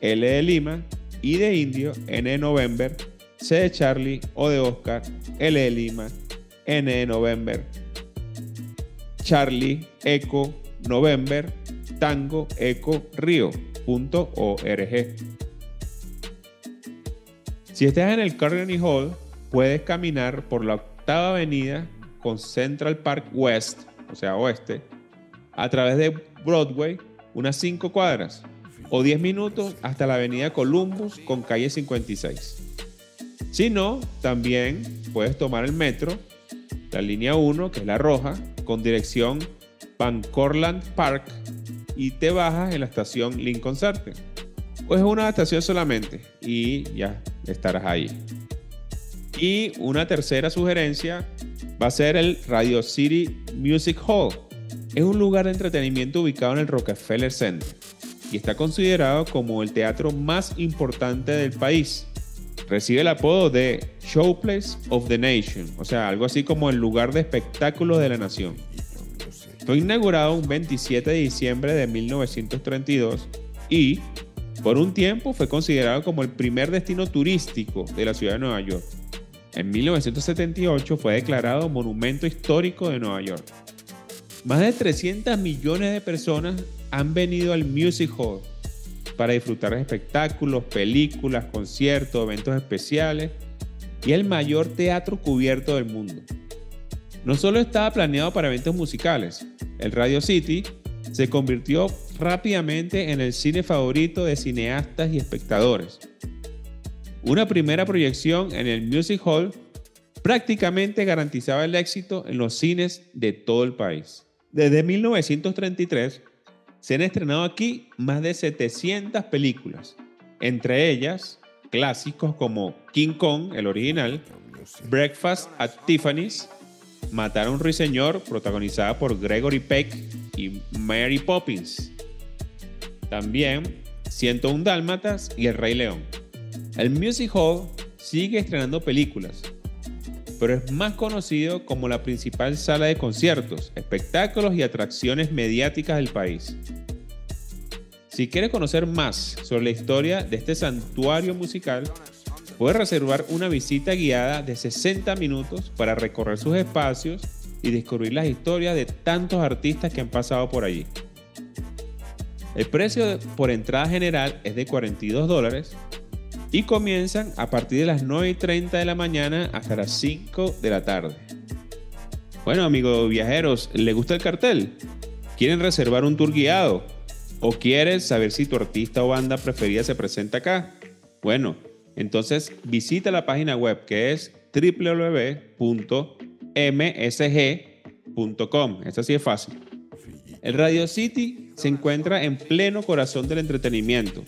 L de Lima, I de Indio, N de November, C de Charlie, O de Oscar, L de Lima, N de November, Charlie, Eco, November, Tango, Eco, Río.org. Si estás en el Carnegie Hall, puedes caminar por la octava avenida con Central Park West, o sea, oeste, a través de Broadway, unas 5 cuadras, o 10 minutos hasta la avenida Columbus con calle 56. Si no, también puedes tomar el metro, la línea 1, que es la roja, con dirección Van Corland Park y te bajas en la estación Lincoln Center. Pues es una estación solamente y ya estarás ahí. Y una tercera sugerencia va a ser el Radio City Music Hall. Es un lugar de entretenimiento ubicado en el Rockefeller Center y está considerado como el teatro más importante del país recibe el apodo de Showplace of the Nation, o sea, algo así como el lugar de espectáculos de la nación. Fue inaugurado un 27 de diciembre de 1932 y por un tiempo fue considerado como el primer destino turístico de la ciudad de Nueva York. En 1978 fue declarado Monumento Histórico de Nueva York. Más de 300 millones de personas han venido al Music Hall para disfrutar de espectáculos, películas, conciertos, eventos especiales y el mayor teatro cubierto del mundo. No solo estaba planeado para eventos musicales, el Radio City se convirtió rápidamente en el cine favorito de cineastas y espectadores. Una primera proyección en el Music Hall prácticamente garantizaba el éxito en los cines de todo el país. Desde 1933, se han estrenado aquí más de 700 películas, entre ellas clásicos como King Kong, el original, Breakfast at Tiffany's, Matar a un ruiseñor, protagonizada por Gregory Peck y Mary Poppins. También 101 Dálmatas y El Rey León. El Music Hall sigue estrenando películas, pero es más conocido como la principal sala de conciertos, espectáculos y atracciones mediáticas del país. Si quieres conocer más sobre la historia de este santuario musical, puedes reservar una visita guiada de 60 minutos para recorrer sus espacios y descubrir las historias de tantos artistas que han pasado por allí. El precio por entrada general es de 42 dólares y comienzan a partir de las 9 y 30 de la mañana hasta las 5 de la tarde. Bueno, amigos viajeros, ¿les gusta el cartel? ¿Quieren reservar un tour guiado? ¿O quieres saber si tu artista o banda preferida se presenta acá? Bueno, entonces visita la página web que es www.msg.com. Esto sí es fácil. El Radio City se encuentra en pleno corazón del entretenimiento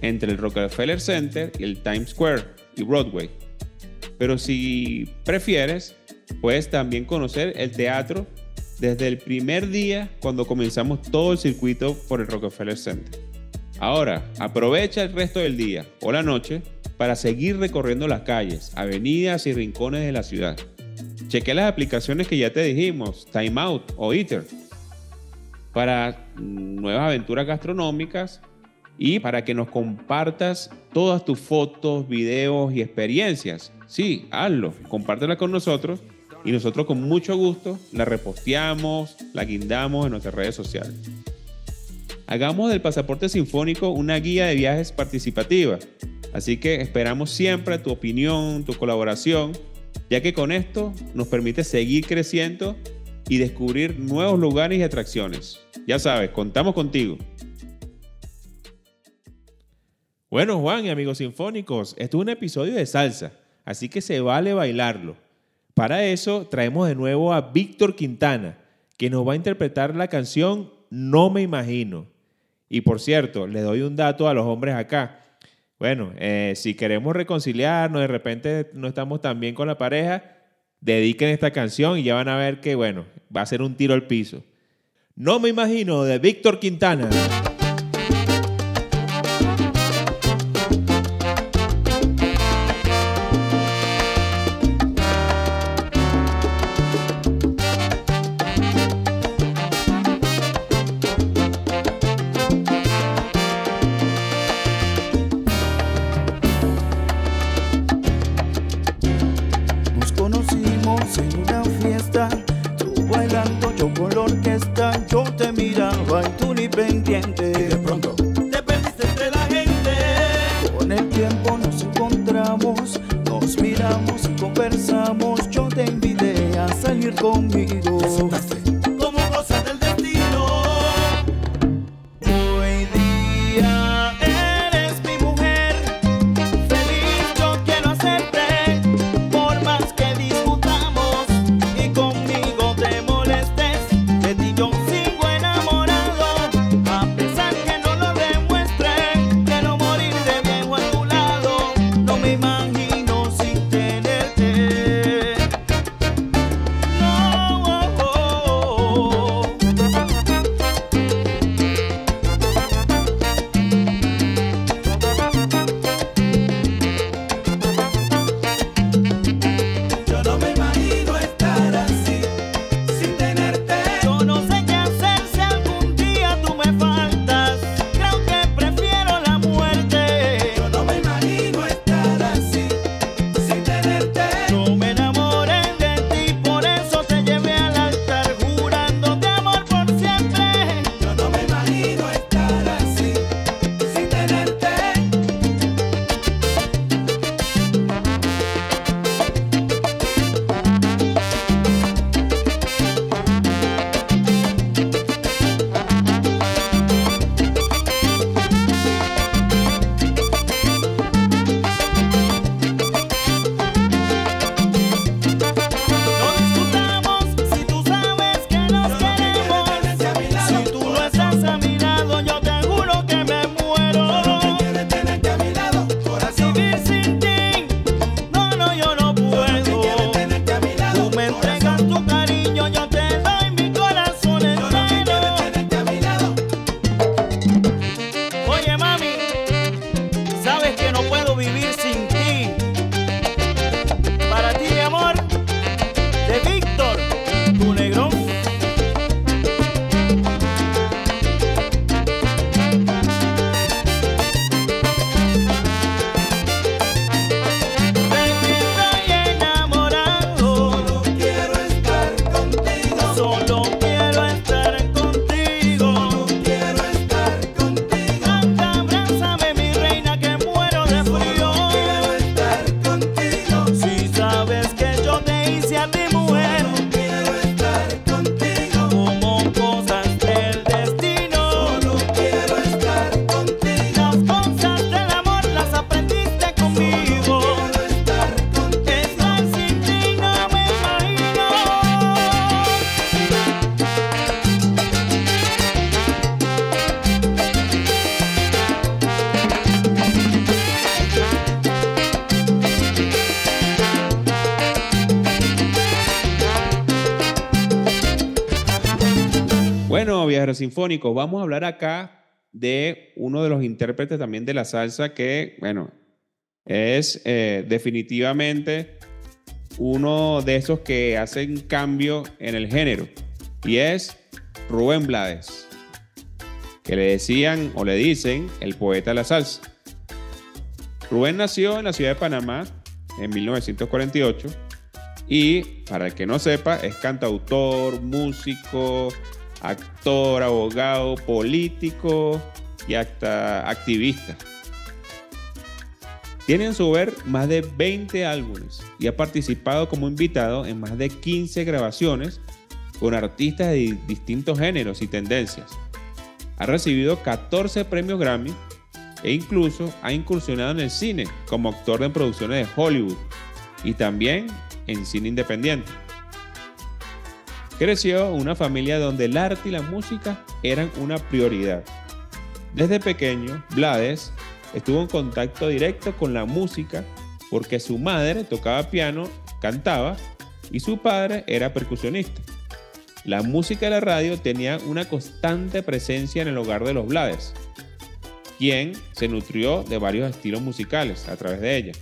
entre el Rockefeller Center y el Times Square y Broadway. Pero si prefieres, puedes también conocer el teatro desde el primer día cuando comenzamos todo el circuito por el Rockefeller Center. Ahora, aprovecha el resto del día o la noche para seguir recorriendo las calles, avenidas y rincones de la ciudad. Cheque las aplicaciones que ya te dijimos, Time Out o Eater, para nuevas aventuras gastronómicas y para que nos compartas todas tus fotos, videos y experiencias. Sí, hazlo, compártela con nosotros y nosotros con mucho gusto la reposteamos, la guindamos en nuestras redes sociales. Hagamos del pasaporte sinfónico una guía de viajes participativa, así que esperamos siempre tu opinión, tu colaboración, ya que con esto nos permite seguir creciendo y descubrir nuevos lugares y atracciones. Ya sabes, contamos contigo. Bueno, Juan y amigos sinfónicos, esto es un episodio de salsa, así que se vale bailarlo. Para eso traemos de nuevo a Víctor Quintana, que nos va a interpretar la canción No me imagino. Y por cierto, le doy un dato a los hombres acá. Bueno, eh, si queremos reconciliarnos, de repente no estamos tan bien con la pareja, dediquen esta canción y ya van a ver que, bueno, va a ser un tiro al piso. No me imagino de Víctor Quintana. Vamos a hablar acá de uno de los intérpretes también de la salsa que, bueno, es eh, definitivamente uno de esos que hacen cambio en el género y es Rubén Blades. que le decían o le dicen el poeta de la salsa. Rubén nació en la ciudad de Panamá en 1948 y, para el que no sepa, es cantautor, músico, actor, abogado, político y hasta activista. Tiene en su ver más de 20 álbumes y ha participado como invitado en más de 15 grabaciones con artistas de distintos géneros y tendencias. Ha recibido 14 premios Grammy e incluso ha incursionado en el cine como actor en producciones de Hollywood y también en cine independiente. Creció en una familia donde el arte y la música eran una prioridad. Desde pequeño, Blades estuvo en contacto directo con la música porque su madre tocaba piano, cantaba y su padre era percusionista. La música y la radio tenía una constante presencia en el hogar de los Blades, quien se nutrió de varios estilos musicales a través de ella.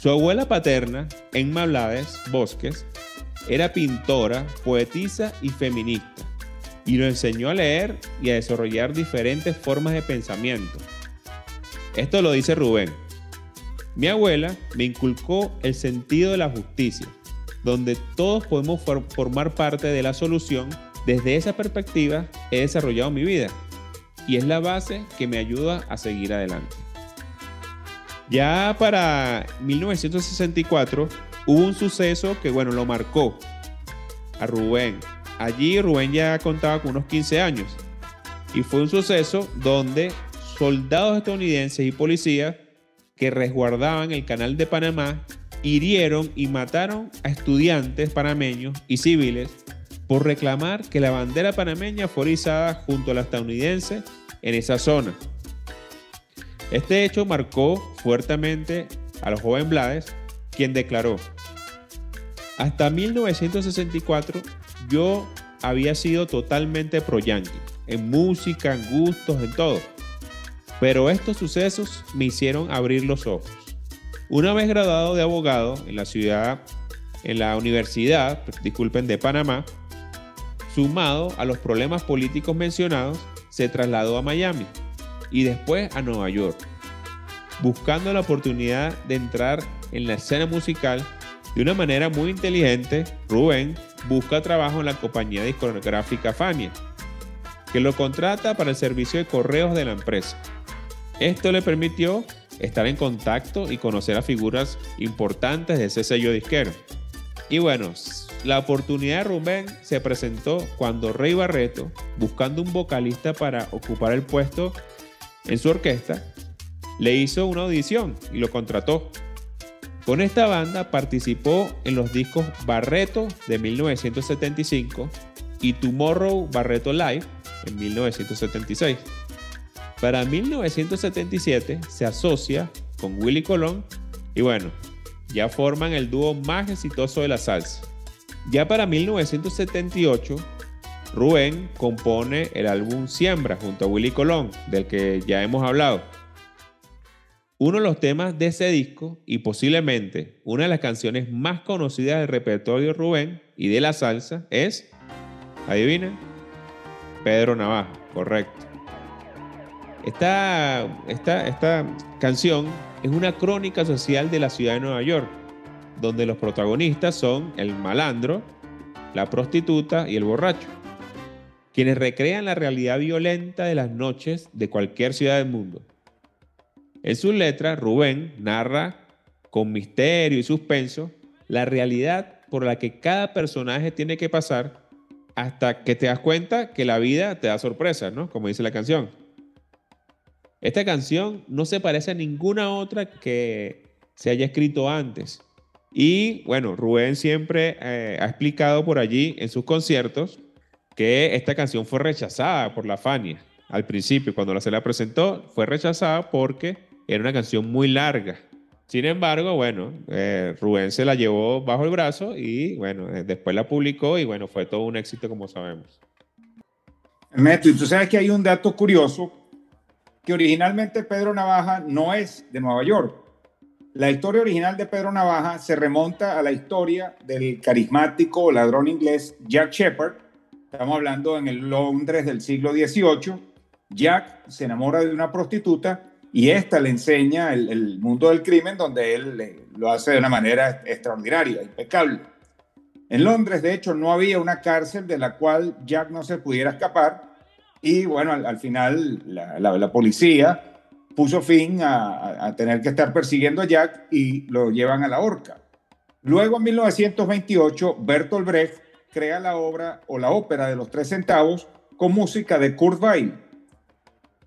Su abuela paterna, Emma Blades Bosques, era pintora, poetisa y feminista y lo enseñó a leer y a desarrollar diferentes formas de pensamiento. Esto lo dice Rubén. Mi abuela me inculcó el sentido de la justicia, donde todos podemos formar parte de la solución. Desde esa perspectiva he desarrollado mi vida y es la base que me ayuda a seguir adelante. Ya para 1964 hubo un suceso que, bueno, lo marcó a Rubén Allí Rubén ya contaba con unos 15 años y fue un suceso donde soldados estadounidenses y policías que resguardaban el canal de Panamá hirieron y mataron a estudiantes panameños y civiles por reclamar que la bandera panameña fuera izada junto a la estadounidense en esa zona. Este hecho marcó fuertemente a los joven Blades, quien declaró, hasta 1964 yo había sido totalmente pro yankee, en música, en gustos, en todo. Pero estos sucesos me hicieron abrir los ojos. Una vez graduado de abogado en la ciudad, en la Universidad, disculpen, de Panamá, sumado a los problemas políticos mencionados, se trasladó a Miami y después a Nueva York, buscando la oportunidad de entrar en la escena musical de una manera muy inteligente, Rubén busca trabajo en la compañía discográfica Fania, que lo contrata para el servicio de correos de la empresa. Esto le permitió estar en contacto y conocer a figuras importantes de ese sello disquero. Y bueno, la oportunidad de Rubén se presentó cuando Rey Barreto, buscando un vocalista para ocupar el puesto en su orquesta, le hizo una audición y lo contrató. Con esta banda participó en los discos Barreto de 1975 y Tomorrow Barreto Live en 1976. Para 1977 se asocia con Willy Colón y bueno, ya forman el dúo más exitoso de la salsa. Ya para 1978, Rubén compone el álbum Siembra junto a Willy Colón, del que ya hemos hablado. Uno de los temas de ese disco y posiblemente una de las canciones más conocidas del repertorio Rubén y de la salsa es, adivinen, Pedro Navaja, correcto. Esta, esta, esta canción es una crónica social de la ciudad de Nueva York, donde los protagonistas son el malandro, la prostituta y el borracho, quienes recrean la realidad violenta de las noches de cualquier ciudad del mundo. En sus letras, Rubén narra con misterio y suspenso la realidad por la que cada personaje tiene que pasar hasta que te das cuenta que la vida te da sorpresas, ¿no? Como dice la canción. Esta canción no se parece a ninguna otra que se haya escrito antes. Y bueno, Rubén siempre eh, ha explicado por allí en sus conciertos que esta canción fue rechazada por la Fania. Al principio, cuando se la presentó, fue rechazada porque era una canción muy larga. Sin embargo, bueno, eh, Rubén se la llevó bajo el brazo y bueno, eh, después la publicó y bueno, fue todo un éxito como sabemos. Ernesto, y tú sabes que hay un dato curioso, que originalmente Pedro Navaja no es de Nueva York. La historia original de Pedro Navaja se remonta a la historia del carismático ladrón inglés Jack Shepard, Estamos hablando en el Londres del siglo XVIII. Jack se enamora de una prostituta y esta le enseña el, mundo del crimen donde él lo hace de una manera extraordinaria, impecable. En Londres, de hecho, no había una cárcel de la cual Jack no se pudiera escapar y bueno, al, final la, policía puso fin a, a, tener que estar persiguiendo a Jack y lo llevan a la horca. Luego, en 1928, Bertolt Brecht crea la obra o la ópera de los tres centavos con música de Kurt Weill.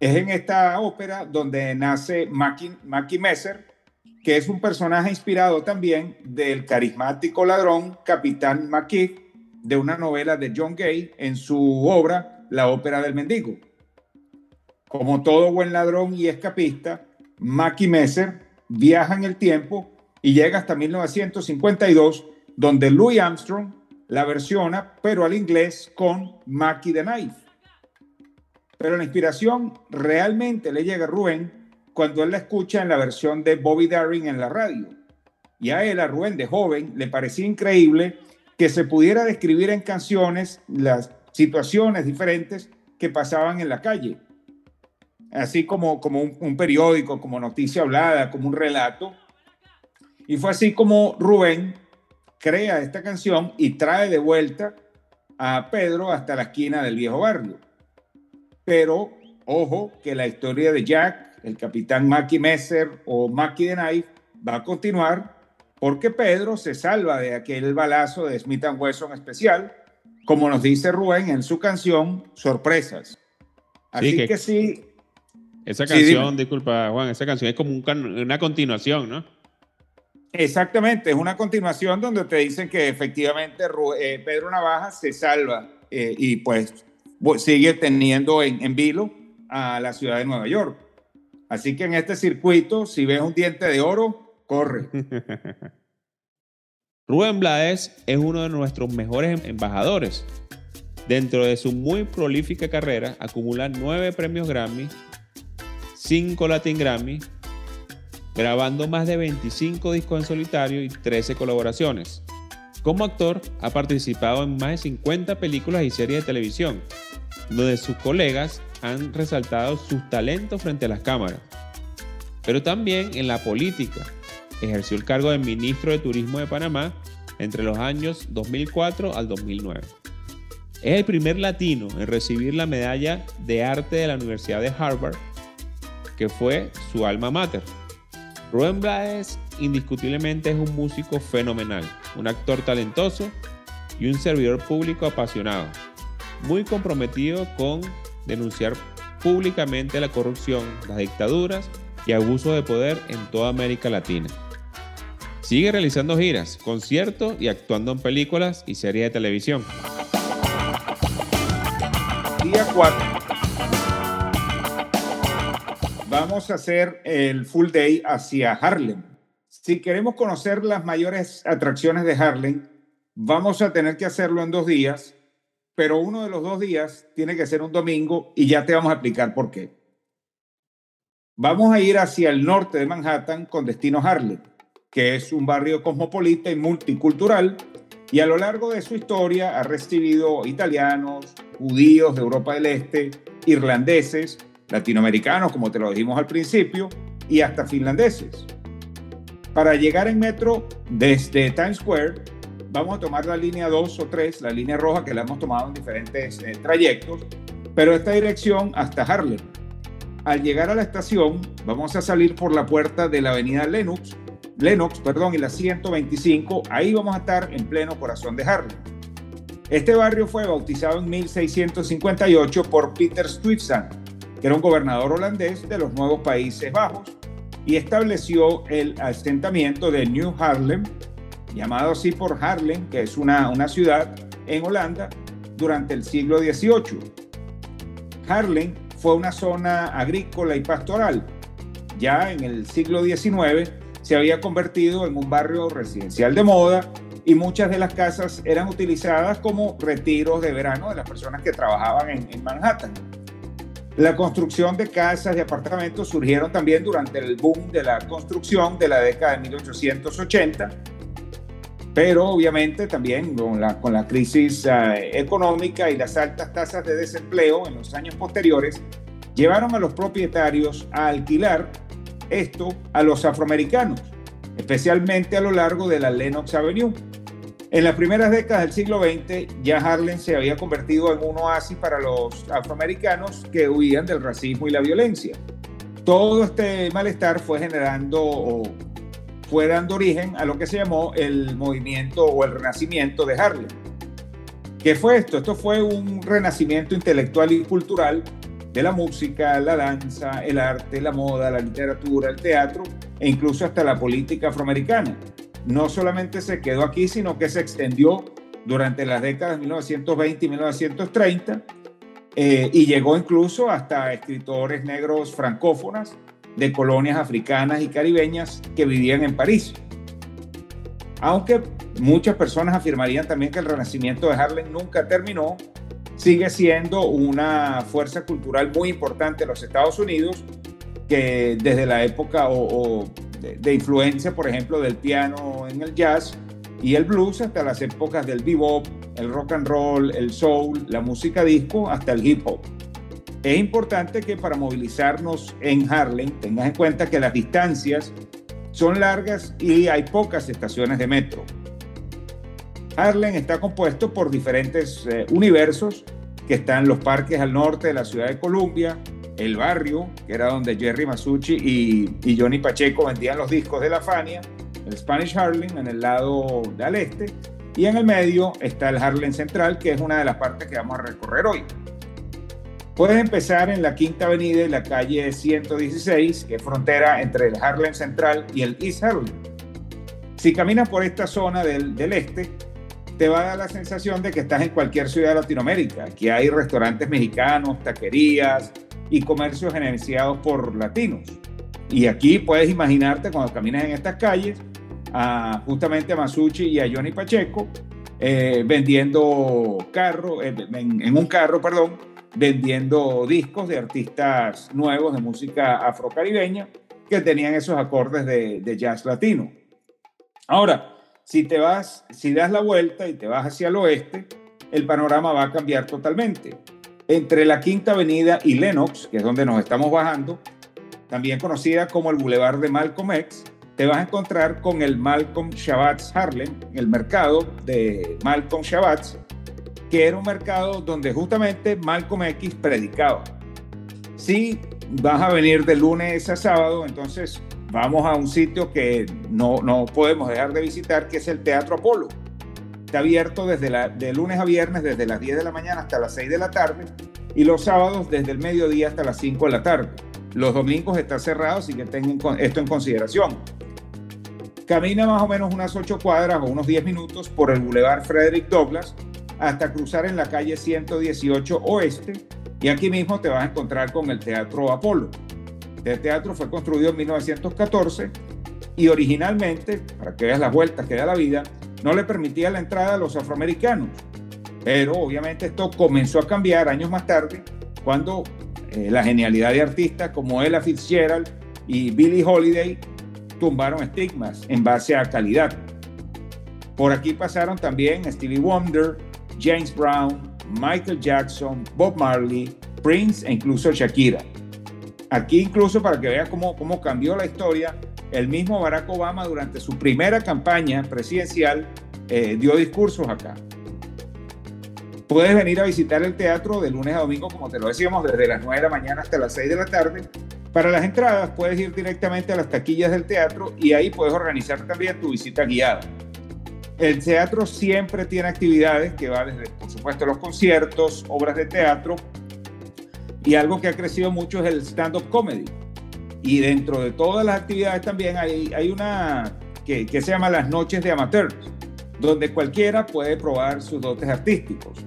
Es en esta ópera donde nace Mackie, Messer, que es un personaje inspirado también del carismático ladrón Capitán McKee de una novela de John Gay en su obra La ópera del mendigo. Como todo buen ladrón y escapista, Mackie Messer viaja en el tiempo y llega hasta 1952, donde Louis Armstrong la versiona, pero al inglés con Mackie the Knife. Pero la inspiración realmente le llega a Rubén cuando él la escucha en la versión de Bobby Darin en la radio. Y a él, a Rubén de joven, le parecía increíble que se pudiera describir en canciones las situaciones diferentes que pasaban en la calle. Así como, como un, un periódico, como noticia hablada, como un relato. Y fue así como Rubén crea esta canción y trae de vuelta a Pedro hasta la esquina del viejo barrio. Pero, ojo, que la historia de Jack, el capitán Mackie Messer o Mackie the Knife va a continuar porque Pedro se salva de aquel balazo de Smith Wesson especial, como nos dice Rubén en su canción Sorpresas. Así que, sí. Esa canción, disculpa Juan, esa canción es como una continuación, ¿no? Exactamente, es una continuación donde te dicen que efectivamente eh, Pedro Navaja se salva eh, y pues sigue teniendo en, vilo a la ciudad de Nueva York. Así que en este circuito, si ves un diente de oro, corre. [LAUGHS] Rubén Blades es uno de nuestros mejores embajadores. Dentro de su muy prolífica carrera, acumula nueve premios Grammy, cinco Latin Grammy, grabando más de 25 discos en solitario y 13 colaboraciones. Como actor, ha participado en más de 50 películas y series de televisión, donde sus colegas han resaltado sus talentos frente a las cámaras. Pero también en la política. Ejerció el cargo de ministro de Turismo de Panamá entre los años 2004 al 2009. Es el primer latino en recibir la medalla de arte de la Universidad de Harvard, que fue su alma mater. Rubén Blades indiscutiblemente es un músico fenomenal, un actor talentoso y un servidor público apasionado, muy comprometido con denunciar públicamente la corrupción, las dictaduras y abuso de poder en toda América Latina. Sigue realizando giras, conciertos y actuando en películas y series de televisión. Día 4 vamos a hacer el full day hacia Harlem. Si queremos conocer las mayores atracciones de Harlem, vamos a tener que hacerlo en dos días, pero uno de los dos días tiene que ser un domingo y ya te vamos a explicar por qué. Vamos a ir hacia el norte de Manhattan con destino Harlem, que es un barrio cosmopolita y multicultural y a lo largo de su historia ha recibido italianos, judíos de Europa del Este, irlandeses, latinoamericanos, como te lo dijimos al principio, y hasta finlandeses. Para llegar en metro desde Times Square, vamos a tomar la línea 2 o 3, la línea roja que la hemos tomado en diferentes eh, trayectos, pero esta dirección hasta Harlem. Al llegar a la estación, vamos a salir por la puerta de la avenida Lennox, Lennox, perdón, y la 125, ahí vamos a estar en pleno corazón de Harlem. Este barrio fue bautizado en 1658 por Peter Stuyvesant, que era un gobernador holandés de los nuevos Países Bajos, y estableció el asentamiento de New Harlem, llamado así por Harlem, que es una, una ciudad en Holanda, durante el siglo XVIII. Harlem fue una zona agrícola y pastoral. Ya en el siglo XIX se había convertido en un barrio residencial de moda y muchas de las casas eran utilizadas como retiros de verano de las personas que trabajaban en, en Manhattan. La construcción de casas y apartamentos surgieron también durante el boom de la construcción de la década de 1880 Pero obviamente también con la, crisis eh, económica y las altas tasas de desempleo en los años posteriores, llevaron a los propietarios a alquilar esto a los afroamericanos, especialmente a lo largo de la Lenox Avenue. En las primeras décadas del siglo XX, ya Harlem se había convertido en un oasis para los afroamericanos que huían del racismo y la violencia. Todo este malestar fue generando o fue dando origen a lo que se llamó el movimiento o el renacimiento de Harlem. ¿Qué fue esto? Esto fue un renacimiento intelectual y cultural de la música, la danza, el arte, la moda, la literatura, el teatro e incluso hasta la política afroamericana. No solamente se quedó aquí, sino que se extendió durante las décadas de 1920 y 1930 eh, y llegó incluso hasta escritores negros francófonas de colonias africanas y caribeñas que vivían en París. Aunque muchas personas afirmarían también que el renacimiento de Harlem nunca terminó, sigue siendo una fuerza cultural muy importante en los Estados Unidos, que desde la época o, de, influencia, por ejemplo, del piano en el jazz y el blues hasta las épocas del bebop, el rock and roll, el soul, la música disco, hasta el hip hop. Es importante que para movilizarnos en Harlem tengas en cuenta que las distancias son largas y hay pocas estaciones de metro. Harlem está compuesto por diferentes eh, universos que están los parques al norte de la ciudad de Columbia, el barrio, que era donde Jerry Masucci y, Johnny Pacheco vendían los discos de la Fania, el Spanish Harlem en el lado del este, y en el medio está el Harlem Central, que es una de las partes que vamos a recorrer hoy. Puedes empezar en la Quinta Avenida y la calle 116, que es frontera entre el Harlem Central y el East Harlem. Si caminas por esta zona del, del este, te va a dar la sensación de que estás en cualquier ciudad de Latinoamérica. Aquí hay restaurantes mexicanos, taquerías y comercios gerenciados por latinos. Y aquí puedes imaginarte cuando caminas en estas calles a justamente a Masucci y a Johnny Pacheco eh, vendiendo carro, eh, en, un carro, perdón, vendiendo discos de artistas nuevos de música afrocaribeña que tenían esos acordes de, de jazz latino. Ahora, si te vas, si das la vuelta y te vas hacia el oeste, el panorama va a cambiar totalmente. Entre la Quinta Avenida y Lenox, que es donde nos estamos bajando, también conocida como el Boulevard de Malcolm X, te vas a encontrar con el Malcolm Shabbat's Harlem, el mercado de Malcolm Shabbat's, que era un mercado donde justamente Malcolm X predicaba. Si vas a venir de lunes a sábado, entonces vamos a un sitio que no, no podemos dejar de visitar, que es el Teatro Apolo. Está abierto desde la, de lunes a viernes, desde las 10 de la mañana hasta las 6 de la tarde, y los sábados desde el mediodía hasta las 5 de la tarde. Los domingos está cerrado, así que tengan esto en consideración. Camina más o menos unas 8 cuadras o unos 10 minutos por el Boulevard Frederick Douglass hasta cruzar en la calle 118 Oeste y aquí mismo te vas a encontrar con el Teatro Apolo. Este teatro fue construido en 1914 y originalmente, para que veas las vueltas que da la vida, no le permitía la entrada a los afroamericanos. Pero obviamente esto comenzó a cambiar años más tarde cuando eh, la genialidad de artistas como Ella Fitzgerald y Billie Holiday tumbaron estigmas en base a calidad. Por aquí pasaron también Stevie Wonder, James Brown, Michael Jackson, Bob Marley, Prince e incluso Shakira. Aquí incluso para que veas cómo, cómo cambió la historia, el mismo Barack Obama durante su primera campaña presidencial eh, dio discursos acá. Puedes venir a visitar el teatro de lunes a domingo, como te lo decíamos, desde las 9 de la mañana hasta las 6 de la tarde. Para las entradas puedes ir directamente a las taquillas del teatro y ahí puedes organizar también tu visita guiada. El teatro siempre tiene actividades que van desde, por supuesto, los conciertos, obras de teatro, y algo que ha crecido mucho es el stand-up comedy. Y dentro de todas las actividades también hay, hay una que, que se llama las noches de amateurs, donde cualquiera puede probar sus dotes artísticos.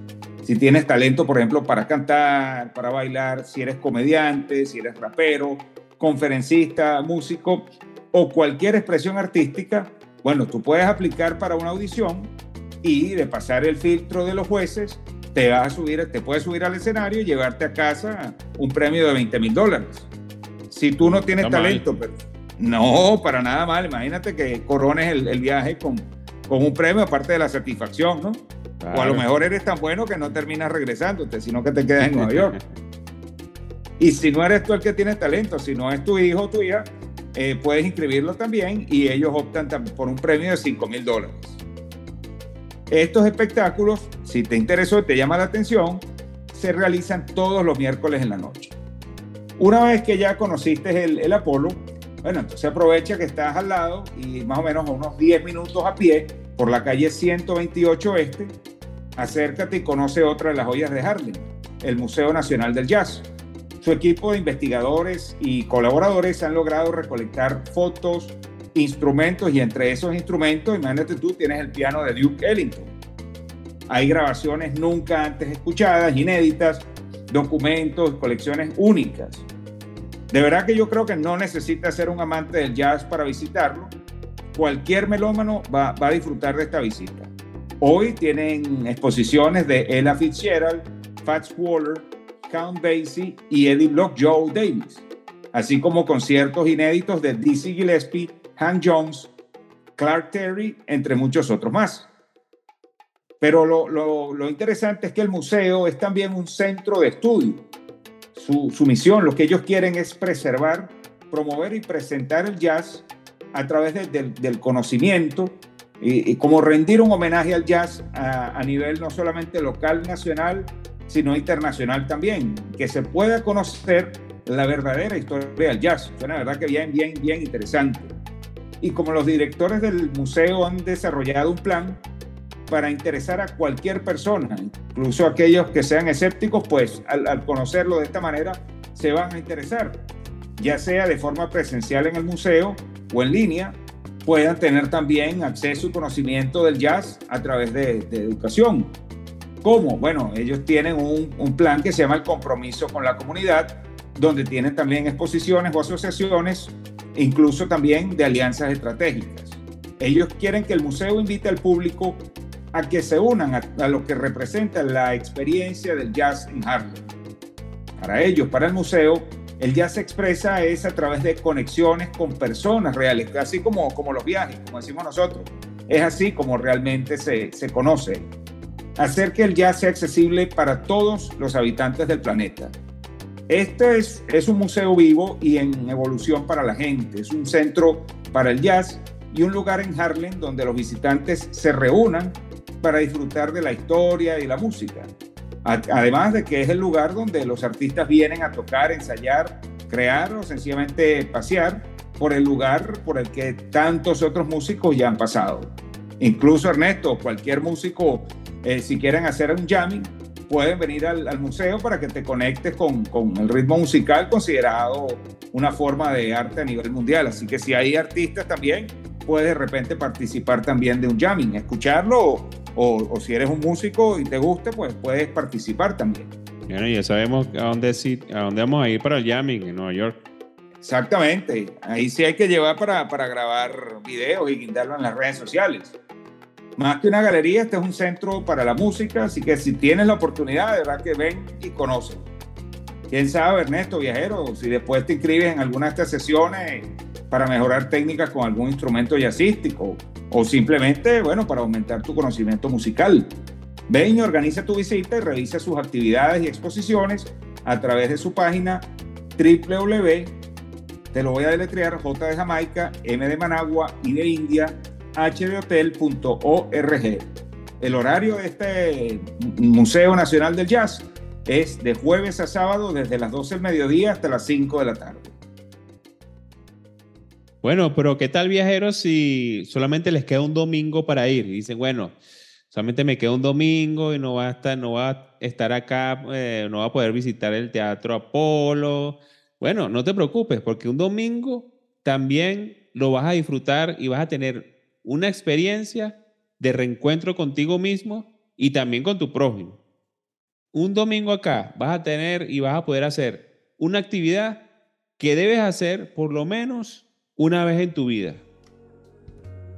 Si tienes talento, por ejemplo, para cantar, para bailar, si eres comediante, si eres rapero, conferencista, músico o cualquier expresión artística, bueno, tú puedes aplicar para una audición y de pasar el filtro de los jueces, te vas a subir, te puedes subir al escenario y llevarte a casa un premio de 20 mil dólares. Si tú no tienes talento, pero no, para nada mal. Imagínate que corones el, viaje con, con un premio aparte de la satisfacción, ¿no? O a lo mejor eres tan bueno que no terminas regresándote, sino que te quedas en Nueva York. [LAUGHS] y si no eres tú el que tiene talento, si no es tu hijo o tu hija, eh, puedes inscribirlo también y ellos optan por un premio de 5 mil dólares. Estos espectáculos, si te interesó y te llama la atención, se realizan todos los miércoles en la noche. Una vez que ya conociste el, Apolo, bueno, entonces aprovecha que estás al lado y más o menos a unos 10 minutos a pie por la calle 128 Este, acércate y conoce otra de las joyas de Harlem, el Museo Nacional del Jazz. Su equipo de investigadores y colaboradores han logrado recolectar fotos, instrumentos y entre esos instrumentos, imagínate tú, tienes el piano de Duke Ellington. Hay grabaciones nunca antes escuchadas, inéditas, documentos, colecciones únicas. De verdad que yo creo que no necesita ser un amante del jazz para visitarlo. Cualquier melómano va, va a disfrutar de esta visita. Hoy tienen exposiciones de Ella Fitzgerald, Fats Waller, Count Basie y Eddie Block Joe Davis, así como conciertos inéditos de Dizzy Gillespie, Han Jones, Clark Terry, entre muchos otros más. Pero lo, lo, lo, interesante es que el museo es también un centro de estudio. Su, su misión, lo que ellos quieren es preservar, promover y presentar el jazz a través de, de, del conocimiento y, y, como rendir un homenaje al jazz a, a nivel no solamente local, nacional, sino internacional también, que se pueda conocer la verdadera historia del jazz. Suena verdad que bien, bien, bien interesante. Y como los directores del museo han desarrollado un plan para interesar a cualquier persona, incluso aquellos que sean escépticos, pues al, al conocerlo de esta manera se van a interesar, ya sea de forma presencial en el museo o en línea, puedan tener también acceso y conocimiento del jazz a través de, de educación ¿Cómo? Bueno, ellos tienen un, un, plan que se llama el compromiso con la comunidad, donde tienen también exposiciones o asociaciones, incluso también de alianzas estratégicas. Ellos quieren que el museo invite al público a que se unan a, lo que representa la experiencia del jazz en Harlem. Para ellos, para el museo, el jazz se expresa es a través de conexiones con personas reales, así como, como los viajes, como decimos nosotros. Es así como realmente se, se conoce hacer que el jazz sea accesible para todos los habitantes del planeta. Este es, es un museo vivo y en evolución para la gente. Es un centro para el jazz y un lugar en Harlem donde los visitantes se reúnan para disfrutar de la historia y la música. Además de que es el lugar donde los artistas vienen a tocar, ensayar, crear o sencillamente pasear por el lugar por el que tantos otros músicos ya han pasado. Incluso Ernesto, cualquier músico eh, si quieren hacer un jamming, pueden venir al, museo para que te conectes con, con, el ritmo musical considerado una forma de arte a nivel mundial. Así que si hay artistas también, puedes de repente participar también de un jamming, escucharlo o, o, si eres un músico y te gusta, pues puedes participar también. Bueno, ya sabemos a dónde, a dónde vamos a ir para el jamming en Nueva York. Exactamente, ahí sí hay que llevar para, para grabar videos y guindarlo en las redes sociales más que una galería, este es un centro para la música, así que si tienes la oportunidad, de verdad que ven y conocen. Quién sabe, Ernesto, viajero, si después te inscribes en alguna de estas sesiones para mejorar técnicas con algún instrumento jazzístico o simplemente, bueno, para aumentar tu conocimiento musical. Ven y organiza tu visita y revisa sus actividades y exposiciones a través de su página www, te lo voy a deletrear, J de Jamaica, M de Managua, y de India, hdehotel.org. El horario de este Museo Nacional del Jazz es de jueves a sábado desde las 12 del mediodía hasta las 5 de la tarde. Bueno, pero ¿qué tal viajeros si solamente les queda un domingo para ir? Y dicen, bueno, solamente me queda un domingo y no va a estar, no va a estar acá, eh, no va a poder visitar el Teatro Apolo. Bueno, no te preocupes, porque un domingo también lo vas a disfrutar y vas a tener una experiencia de reencuentro contigo mismo y también con tu prójimo. Un domingo acá vas a tener y vas a poder hacer una actividad que debes hacer por lo menos una vez en tu vida.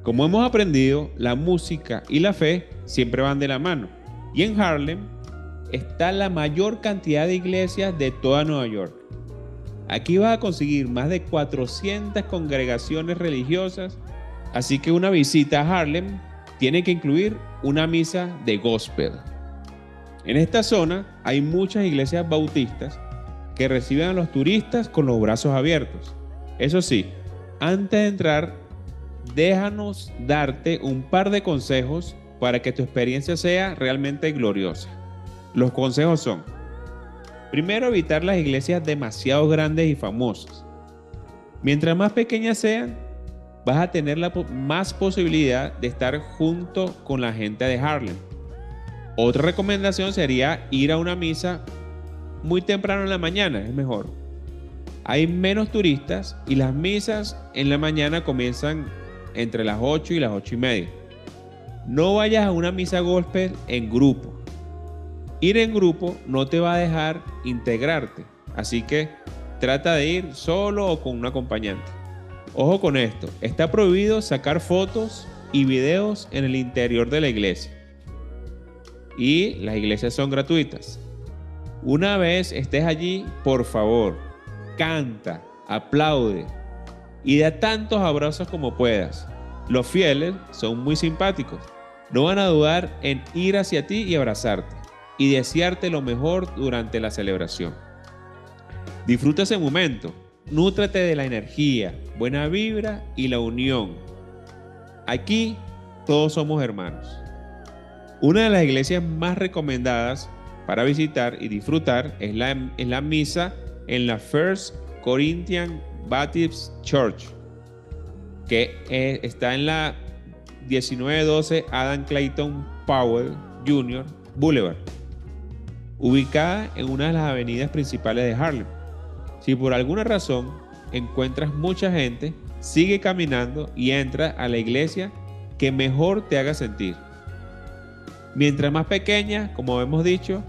Como hemos aprendido, la música y la fe siempre van de la mano. Y en Harlem está la mayor cantidad de iglesias de toda Nueva York. Aquí vas a conseguir más de 400 congregaciones religiosas Así que una visita a Harlem tiene que incluir una misa de gospel. En esta zona hay muchas iglesias bautistas que reciben a los turistas con los brazos abiertos. Eso sí, antes de entrar, déjanos darte un par de consejos para que tu experiencia sea realmente gloriosa. Los consejos son, primero, evitar las iglesias demasiado grandes y famosas. Mientras más pequeñas sean, vas a tener la más posibilidad de estar junto con la gente de Harlem. Otra recomendación sería ir a una misa muy temprano en la mañana, es mejor. Hay menos turistas y las misas en la mañana comienzan entre las 8 y las 8 y media. No vayas a una misa gospel en grupo. Ir en grupo no te va a dejar integrarte, así que trata de ir solo o con un acompañante. Ojo con esto, está prohibido sacar fotos y videos en el interior de la iglesia. Y las iglesias son gratuitas. Una vez estés allí, por favor, canta, aplaude y da tantos abrazos como puedas. Los fieles son muy simpáticos. No van a dudar en ir hacia ti y abrazarte y desearte lo mejor durante la celebración. Disfruta ese momento Nútrate de la energía, buena vibra y la unión. Aquí todos somos hermanos. Una de las iglesias más recomendadas para visitar y disfrutar es la, la misa en la First Corinthian Baptist Church, que eh, está en la 1912 Adam Clayton Powell Jr. Boulevard, ubicada en una de las avenidas principales de Harlem. Si por alguna razón encuentras mucha gente, sigue caminando y entra a la iglesia que mejor te haga sentir. Mientras más pequeña, como hemos dicho,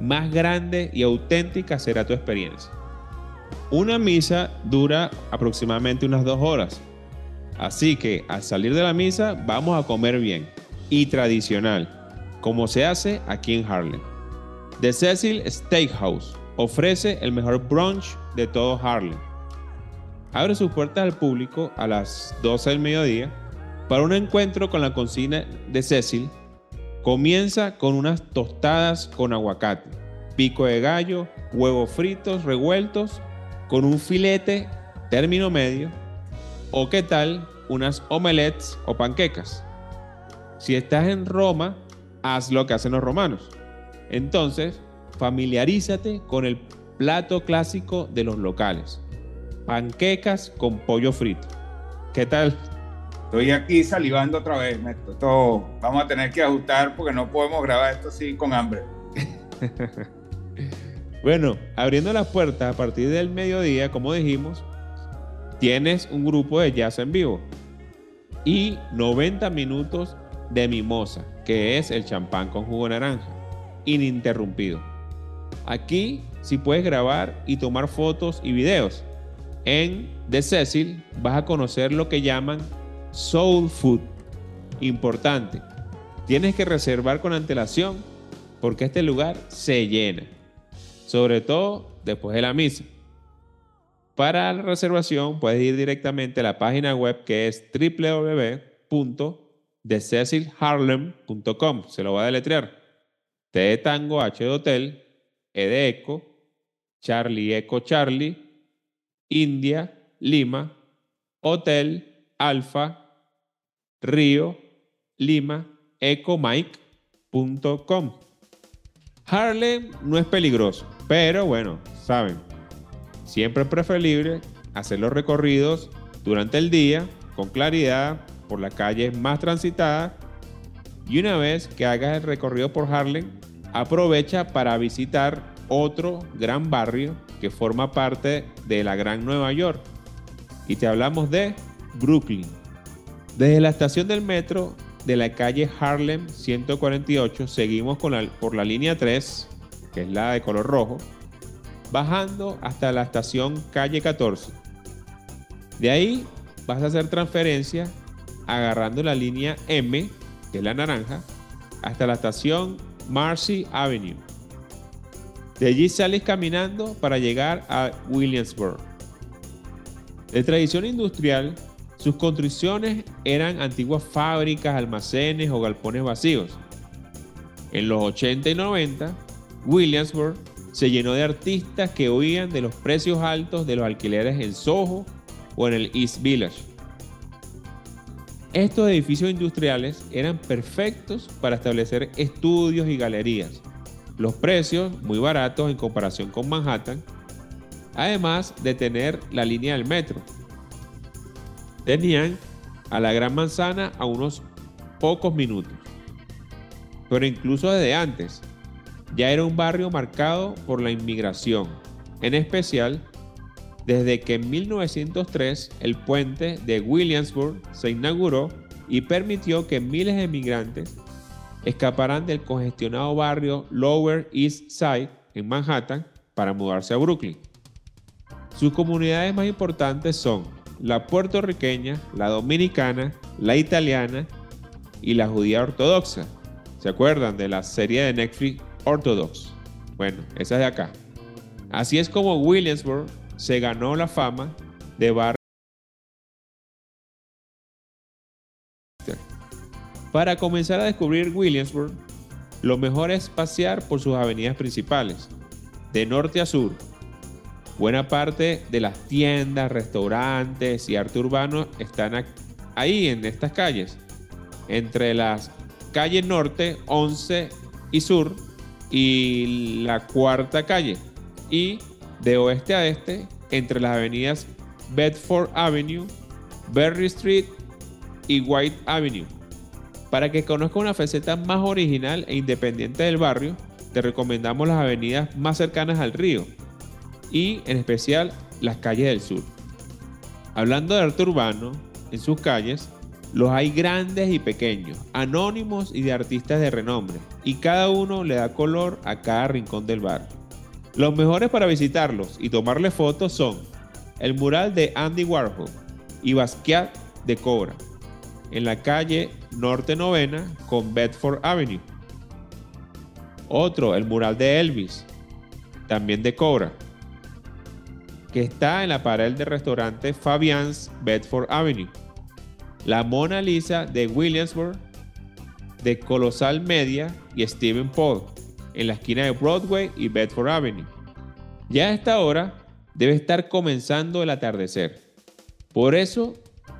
más grande y auténtica será tu experiencia. Una misa dura aproximadamente unas dos horas, así que al salir de la misa vamos a comer bien y tradicional, como se hace aquí en Harlem. The Cecil Steakhouse ofrece el mejor brunch de todo Harlem. Abre sus puertas al público a las 12 del mediodía para un encuentro con la cocina de Cecil. Comienza con unas tostadas con aguacate, pico de gallo, huevos fritos revueltos con un filete término medio o qué tal unas omelets o panquecas. Si estás en Roma, haz lo que hacen los romanos. Entonces, familiarízate con el plato clásico de los locales. Panquecas con pollo frito. ¿Qué tal? Estoy aquí salivando otra vez, Esto vamos a tener que ajustar porque no podemos grabar esto así con hambre. [LAUGHS] bueno, abriendo las puertas a partir del mediodía, como dijimos, tienes un grupo de jazz en vivo y 90 minutos de mimosa, que es el champán con jugo naranja, ininterrumpido. Aquí sí puedes grabar y tomar fotos y videos. En The Cecil vas a conocer lo que llaman soul food. Importante, tienes que reservar con antelación porque este lugar se llena, sobre todo después de la misa. Para la reservación puedes ir directamente a la página web que es www.thececilharlem.com. Se lo voy a deletrear. T de tango, H de hotel, E de eco, Charlie Eco Charlie, India, Lima, Hotel, Alfa, Río, Lima, ecomike.com. Harlem no es peligroso, pero bueno, saben, siempre es preferible hacer los recorridos durante el día con claridad por las calles más transitadas y una vez que hagas el recorrido por Harlem, aprovecha para visitar otro gran barrio que forma parte de la Gran Nueva York. Y te hablamos de Brooklyn. Desde la estación del metro de la calle Harlem 148 seguimos por la línea 3, que es la de color rojo, bajando hasta la estación calle 14. De ahí vas a hacer transferencia agarrando la línea M, que es la naranja, hasta la estación Marcy Avenue. De allí sales caminando para llegar a Williamsburg. De tradición industrial, Sus construcciones eran antiguas fábricas, almacenes o galpones vacíos. En los 80 y 90, Williamsburg se llenó de artistas que huían de los precios altos de los alquileres en Soho o en el East Village. Estos edificios industriales eran perfectos para establecer estudios y galerías. Los precios muy baratos en comparación con Manhattan, además de tener la línea del metro. Tenían a la Gran Manzana a unos pocos minutos. Pero incluso desde antes, ya era un barrio marcado por la inmigración, en especial desde que en 1903 el puente de Williamsburg se inauguró y permitió que miles de migrantes escaparan del congestionado barrio Lower East Side en Manhattan para mudarse a Brooklyn. Sus comunidades más importantes son la puertorriqueña, la dominicana, la italiana y la judía ortodoxa. ¿Se acuerdan de la serie de Netflix Orthodox? Bueno, esa es de acá. Así es como Williamsburg se ganó la fama de barrio. Para comenzar a descubrir Williamsburg, lo mejor es pasear por sus avenidas principales, de norte a sur. Buena parte de las tiendas, restaurantes y arte urbano están ahí en estas calles, entre las calles norte, 11 y sur, y la cuarta calle, y de oeste a este entre las avenidas Bedford Avenue, Berry Street y White Avenue. Para que conozca una faceta más original e independiente del barrio, te recomendamos las avenidas más cercanas al río y en especial las calles del sur. Hablando de arte urbano, en sus calles los hay grandes y pequeños, anónimos y de artistas de renombre, y cada uno le da color a cada rincón del barrio. Los mejores para visitarlos y tomarle fotos son el mural de Andy Warhol y Basquiat de Cobra, en la calle Norte Novena con Bedford Avenue. Otro, el mural de Elvis, también de Cobra, que está en la pared del restaurante Fabian's Bedford Avenue. La Mona Lisa de Williamsburg, de Colosal Media y Stephen Paul, en la esquina de Broadway y Bedford Avenue. Ya a esta hora debe estar comenzando el atardecer. Por eso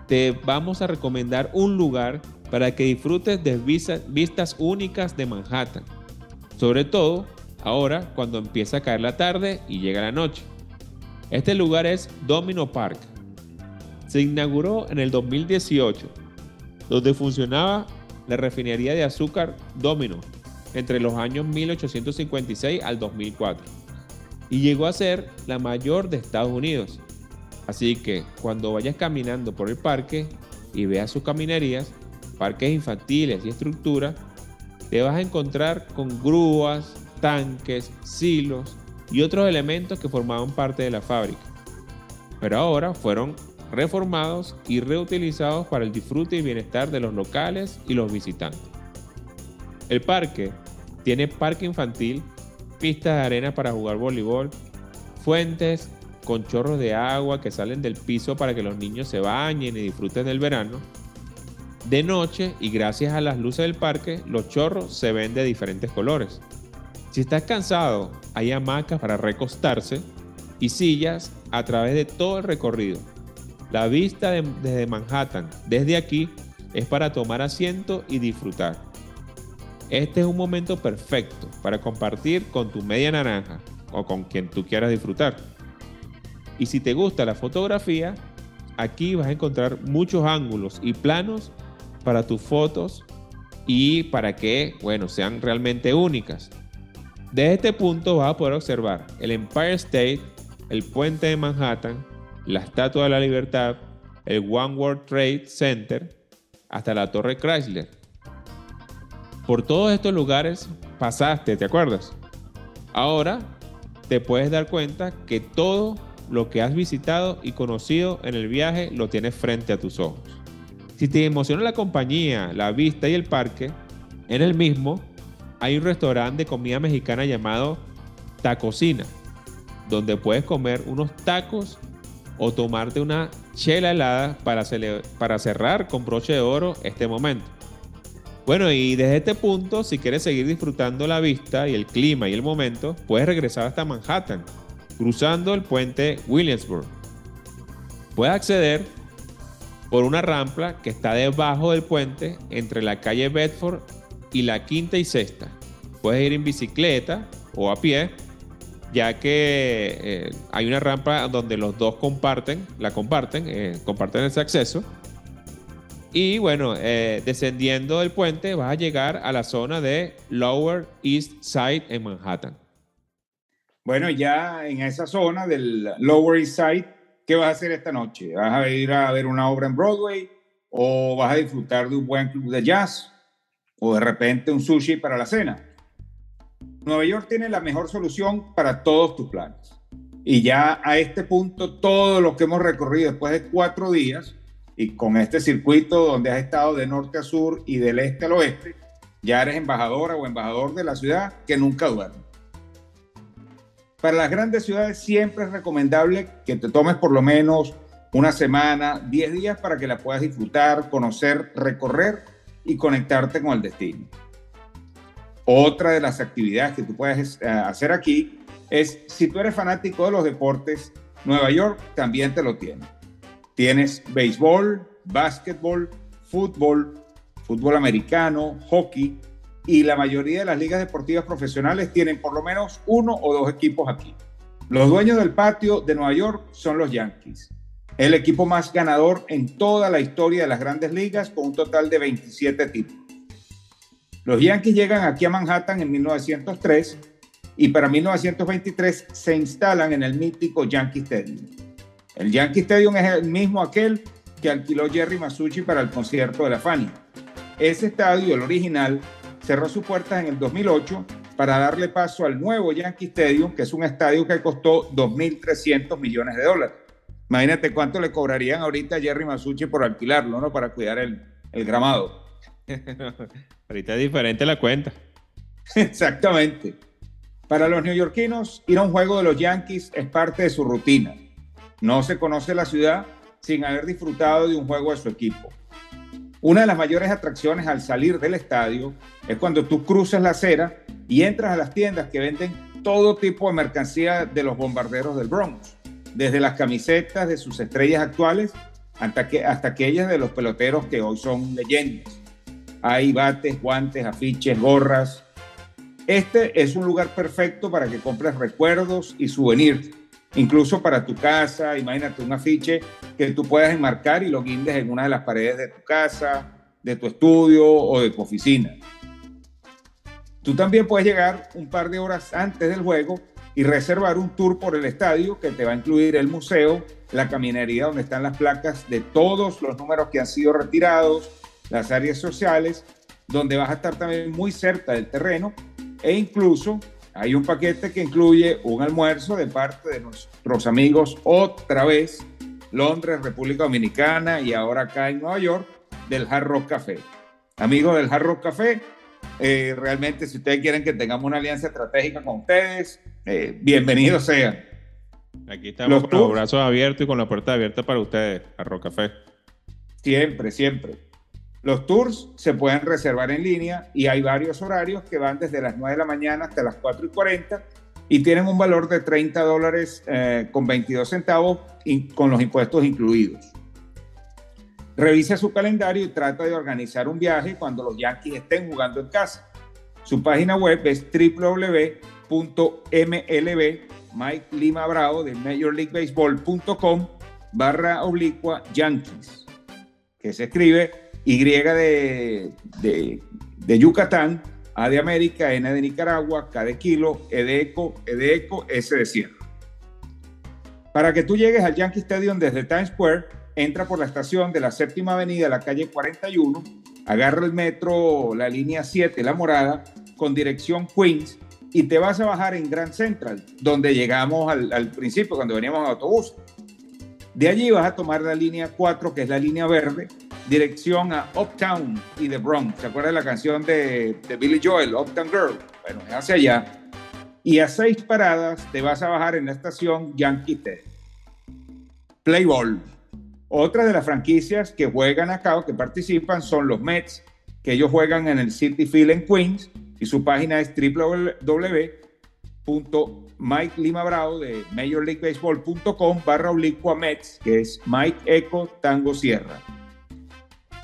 te vamos a recomendar un lugar para que disfrutes de vistas únicas de Manhattan. Sobre todo ahora cuando empieza a caer la tarde y llega la noche. Este lugar es Domino Park. Se inauguró en el 2018, donde funcionaba la refinería de azúcar Domino entre los años 1856 al 2004 y llegó a ser la mayor de Estados Unidos. Así que cuando vayas caminando por el parque y veas sus caminerías, parques infantiles y estructuras, te vas a encontrar con grúas, tanques, silos y otros elementos que formaban parte de la fábrica. Pero ahora fueron reformados y reutilizados para el disfrute y bienestar de los locales y los visitantes. El parque tiene parque infantil, pistas de arena para jugar voleibol, fuentes con chorros de agua que salen del piso para que los niños se bañen y disfruten del verano. De noche y gracias a las luces del parque, los chorros se ven de diferentes colores. Si estás cansado, hay hamacas para recostarse y sillas a través de todo el recorrido. La vista desde Manhattan, desde aquí, es para tomar asiento y disfrutar. Este es un momento perfecto para compartir con tu media naranja o con quien tú quieras disfrutar. Y si te gusta la fotografía, aquí vas a encontrar muchos ángulos y planos para tus fotos y para que, bueno, sean realmente únicas. Desde este punto vas a poder observar el Empire State, el puente de Manhattan, la Estatua de la Libertad, el One World Trade Center, hasta la Torre Chrysler por todos estos lugares pasaste, ¿te acuerdas? Ahora te puedes dar cuenta que todo lo que has visitado y conocido en el viaje lo tienes frente a tus ojos. Si te emociona la compañía, la vista y el parque, en el mismo hay un restaurante de comida mexicana llamado Tacocina, donde puedes comer unos tacos o tomarte una chela helada para, cerrar con broche de oro este momento. Bueno, y desde este punto, si quieres seguir disfrutando la vista y el clima y el momento, puedes regresar hasta Manhattan, cruzando el puente Williamsburg. Puedes acceder por una rampa que está debajo del puente entre la calle Bedford y la quinta y sexta. Puedes ir en bicicleta o a pie, ya que eh, hay una rampa donde los dos comparten, la comparten, eh, comparten ese acceso. Y bueno, eh, descendiendo del puente vas a llegar a la zona de Lower East Side en Manhattan. Bueno, ya en esa zona del Lower East Side, ¿qué vas a hacer esta noche? ¿Vas a ir a ver una obra en Broadway o vas a disfrutar de un buen club de jazz o de repente un sushi para la cena? Nueva York tiene la mejor solución para todos tus planes. Y ya a este punto, todo lo que hemos recorrido después de cuatro días, y con este circuito donde has estado de norte a sur y del este al oeste, ya eres embajadora o embajador de la ciudad que nunca duerme. Para las grandes ciudades siempre es recomendable que te tomes por lo menos una semana, 10 días para que la puedas disfrutar, conocer, recorrer y conectarte con el destino. Otra de las actividades que tú puedes eh, hacer aquí es, si tú eres fanático de los deportes, Nueva York también te lo tiene. Tienes béisbol, básquetbol, fútbol, fútbol americano, hockey y la mayoría de las ligas deportivas profesionales tienen por lo menos uno o dos equipos aquí. Los dueños del patio de Nueva York son los Yankees, el equipo más ganador en toda la historia de las grandes ligas con un total de 27 títulos. Los Yankees llegan aquí a Manhattan en 1903 y para 1923 se instalan en el mítico Yankee Stadium. El Yankee Stadium es el mismo aquel que alquiló Jerry Masucci para el concierto de la Fania. Ese estadio, el original, cerró sus puertas en el 2008 para darle paso al nuevo Yankee Stadium, que es un estadio que costó 2.300 millones de dólares. Imagínate cuánto le cobrarían ahorita a Jerry Masucci por alquilarlo, ¿no? Para cuidar el, el gramado. [LAUGHS] ahorita es diferente la cuenta. [LAUGHS] Exactamente. Para los neoyorquinos, ir a un juego de los Yankees es parte de su rutina. No se conoce la ciudad sin haber disfrutado de un juego de su equipo. Una de las mayores atracciones al salir del estadio es cuando tú cruzas la acera y entras a las tiendas que venden todo tipo de mercancía de los bombarderos del Bronx, desde las camisetas de sus estrellas actuales hasta, que, hasta aquellas de los peloteros que hoy son leyendas. Hay bates, guantes, afiches, gorras. Este es un lugar perfecto para que compres recuerdos y souvenirs incluso para tu casa, imagínate un afiche que tú puedas enmarcar y lo guindes en una de las paredes de tu casa, de tu estudio o de tu oficina. Tú también puedes llegar un par de horas antes del juego y reservar un tour por el estadio que te va a incluir el museo, la caminería donde están las placas de todos los números que han sido retirados, las áreas sociales, donde vas a estar también muy cerca del terreno e incluso hay un paquete que incluye un almuerzo de parte de nuestros amigos otra vez, Londres, República Dominicana y ahora acá en Nueva York, del Hard Rock Café. Amigos del Hard Rock Café, eh, realmente si ustedes quieren que tengamos una alianza estratégica con ustedes, eh, bienvenidos sean. Aquí estamos con los brazos abiertos y con la puerta abierta para ustedes, Hard Rock Café. Siempre, siempre. Los tours se pueden reservar en línea y hay varios horarios que van desde las 9 de la mañana hasta las 4 y 40 y tienen un valor de 30 dólares eh, con 22 centavos con los impuestos incluidos. Revisa su calendario y trata de organizar un viaje cuando los Yankees estén jugando en casa. Su página web es www.mlb, Mike Yankees, que se escribe y de, de, Yucatán, A de América, N de Nicaragua, K de Kilo, E de Eco, E de Eco, S de Sierra. Para que tú llegues al Yankee Stadium desde Times Square, entra por la estación de la séptima avenida, la calle 41, agarra el metro, la línea 7, la morada, con dirección Queens, y te vas a bajar en Grand Central, donde llegamos al, al principio, cuando veníamos en autobús. De allí vas a tomar la línea 4, que es la línea verde, dirección a Uptown y The Bronx. ¿Se acuerda de la canción de, de Billy Joel, Uptown Girl? Bueno, es hacia allá. Y a seis paradas te vas a bajar en la estación Yankee Stadium. Play Ball. Otra de las franquicias que juegan acá o que participan son los Mets, que ellos juegan en el City Field en Queens y su página es www.mikelimabrao de majorleaguebaseball.com barra oblicua Mets, que es Mike Echo Tango Sierra.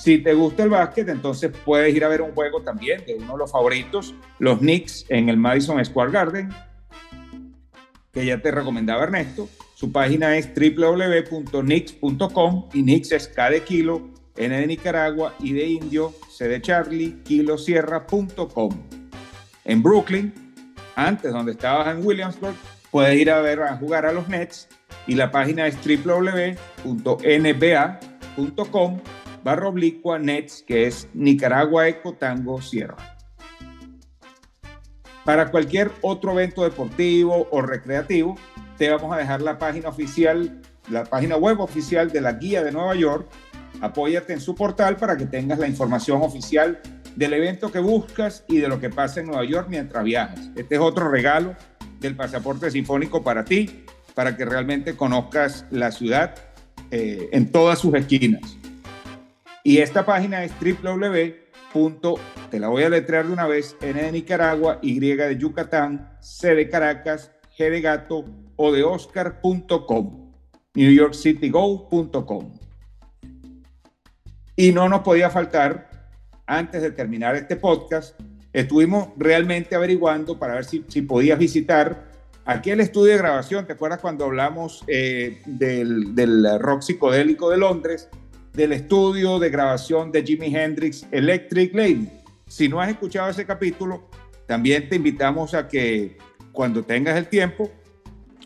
Si te gusta el básquet, entonces puedes ir a ver un juego también de uno de los favoritos, los Knicks en el Madison Square Garden, que ya te recomendaba Ernesto. Su página es www.knicks.com y Knicks es K de kilo, N de Nicaragua y de Indio, C de Charlie, kilosierra.com. En Brooklyn, antes donde estabas en Williamsburg, puedes ir a ver a jugar a los Nets y la página es www.nba.com barra oblicua Nets, que es Nicaragua Eco Tango Sierra. Para cualquier otro evento deportivo o recreativo, te vamos a dejar la página oficial, la página web oficial de la Guía de Nueva York. Apóyate en su portal para que tengas la información oficial del evento que buscas y de lo que pasa en Nueva York mientras viajas. Este es otro regalo del pasaporte sinfónico para ti, para que realmente conozcas la ciudad eh, en todas sus esquinas. Y esta página es www. te la voy a letrear de una vez, N de Nicaragua, Y de Yucatán, C de Caracas, G de Gato o de Oscar.com, NewYorkCityGo.com. Y no nos podía faltar, antes de terminar este podcast, estuvimos realmente averiguando para ver si, si podías visitar aquel estudio de grabación. ¿Te acuerdas cuando hablamos eh, del, del rock psicodélico de Londres? Del estudio de grabación de Jimi Hendrix Electric Lady. Si no has escuchado ese capítulo, también te invitamos a que cuando tengas el tiempo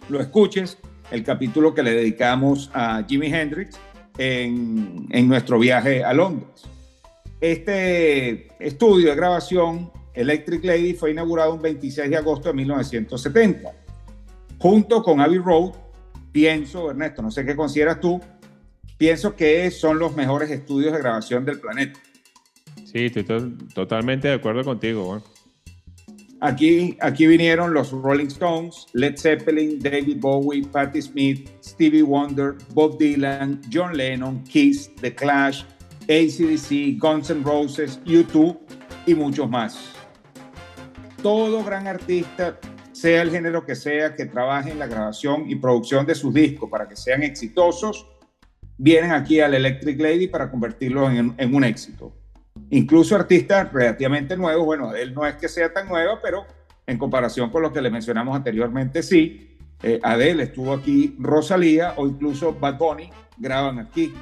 lo escuches, el capítulo que le dedicamos a Jimi Hendrix en, en nuestro viaje a Londres. Este estudio de grabación Electric Lady fue inaugurado un 26 de agosto de 1970. Junto con Abbey Road, pienso, Ernesto, no sé qué consideras tú, pienso que son los mejores estudios de grabación del planeta. Sí, estoy totalmente de acuerdo contigo. Aquí, aquí vinieron los Rolling Stones, Led Zeppelin, David Bowie, Patti Smith, Stevie Wonder, Bob Dylan, John Lennon, Kiss, The Clash, ACDC, Guns N' Roses, U2 y muchos más. Todo gran artista, sea el género que sea, que trabaje en la grabación y producción de sus discos para que sean exitosos, vienen aquí al Electric Lady para convertirlo en, un éxito. Incluso artistas relativamente nuevos, bueno, él no es que sea tan nueva, pero en comparación con lo que le mencionamos anteriormente, sí. Eh, Adele estuvo aquí, Rosalía o incluso Bad Bunny graban aquí.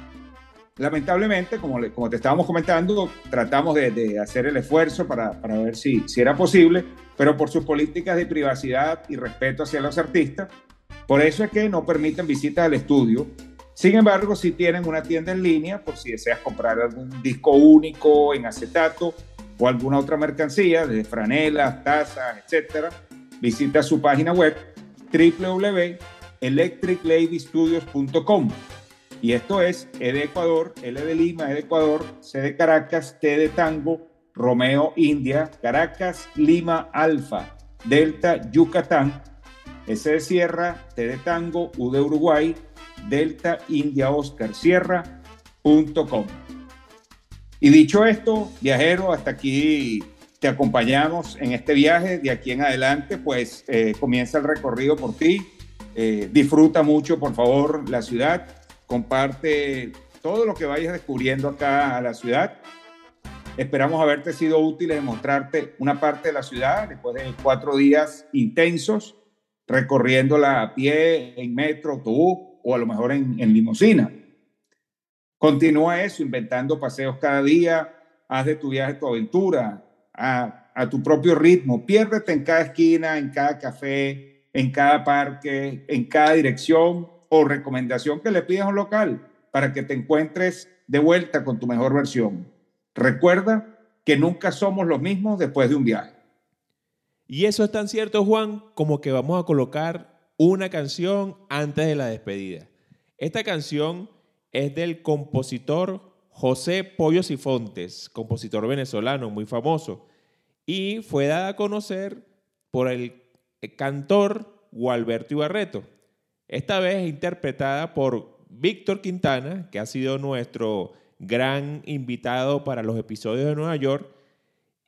Lamentablemente, como, como te estábamos comentando, tratamos de, hacer el esfuerzo para, para ver si, si era posible, pero por sus políticas de privacidad y respeto hacia los artistas, por eso es que no permiten visitas al estudio sin embargo, si tienen una tienda en línea, por si deseas comprar algún disco único en acetato o alguna otra mercancía, desde franelas, tazas, etcétera, visita su página web www.electricladystudios.com. Y esto es E de Ecuador, L de Lima, E de Ecuador, C de Caracas, T de Tango, Romeo, India, Caracas, Lima, Alfa, Delta, Yucatán, S de Sierra, T de Tango, U de Uruguay, Delta India Oscar Sierra.com. Y dicho esto, viajero, hasta aquí te acompañamos en este viaje. De aquí en adelante, pues eh, comienza el recorrido por ti. Eh, disfruta mucho, por favor, la ciudad. Comparte todo lo que vayas descubriendo acá a la ciudad. Esperamos haberte sido útiles en mostrarte una parte de la ciudad después de cuatro días intensos recorriéndola a pie, en metro, autobús o a lo mejor en, en limusina. Continúa eso, inventando paseos cada día, haz de tu viaje tu aventura, a, tu propio ritmo, piérdete en cada esquina, en cada café, en cada parque, en cada dirección o recomendación que le pidas a un local para que te encuentres de vuelta con tu mejor versión. Recuerda que nunca somos los mismos después de un viaje. Y eso es tan cierto, Juan, como que vamos a colocar una canción antes de la despedida. Esta canción es del compositor José Pollo Sifontes, compositor venezolano muy famoso, y fue dada a conocer por el cantor Gualberto Ibarreto. Esta vez interpretada por Víctor Quintana, que ha sido nuestro gran invitado para los episodios de Nueva York.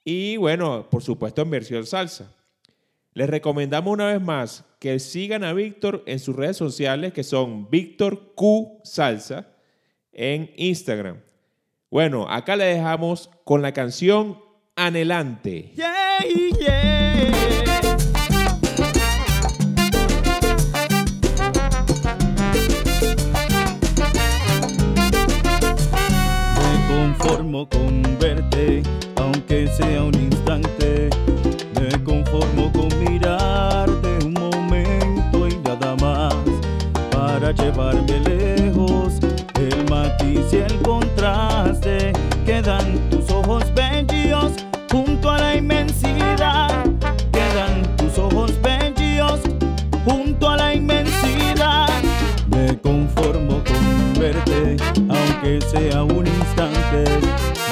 Y bueno, por supuesto en versión salsa. Les recomendamos una vez más que sigan a Víctor en sus redes sociales, que son Víctor Q Salsa en Instagram. Bueno, acá le dejamos con la canción Anhelante. Me conformo con verte, aunque sea un instante. Me conformo El contraste quedan tus ojos bellos junto a la inmensidad. Quedan tus ojos bellos junto a la inmensidad. Me conformo con verte, aunque sea un instante.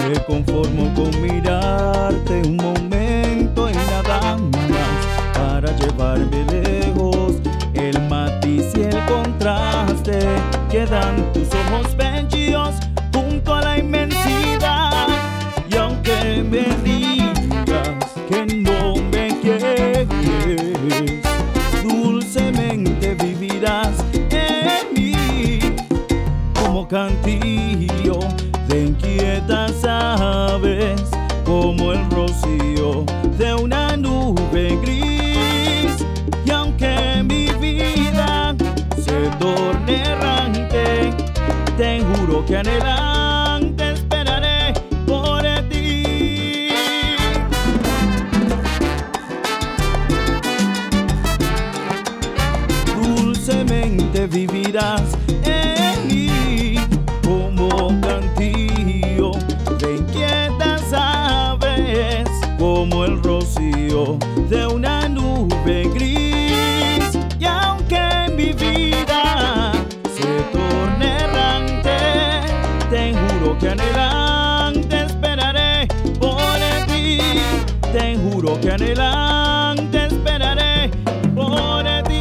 Me conformo con mirarte un momento y nada más para llevarme lejos. El matiz y el contraste quedan tus ojos juro que anhelante anhelante esperaré por ti.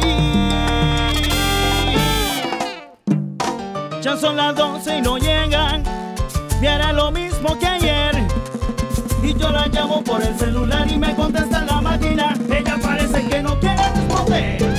Ya son las 12 y no llegan. Viera lo mismo que ayer. Y yo la llamo por el celular y me contesta la máquina. Ella parece que no quiere responder.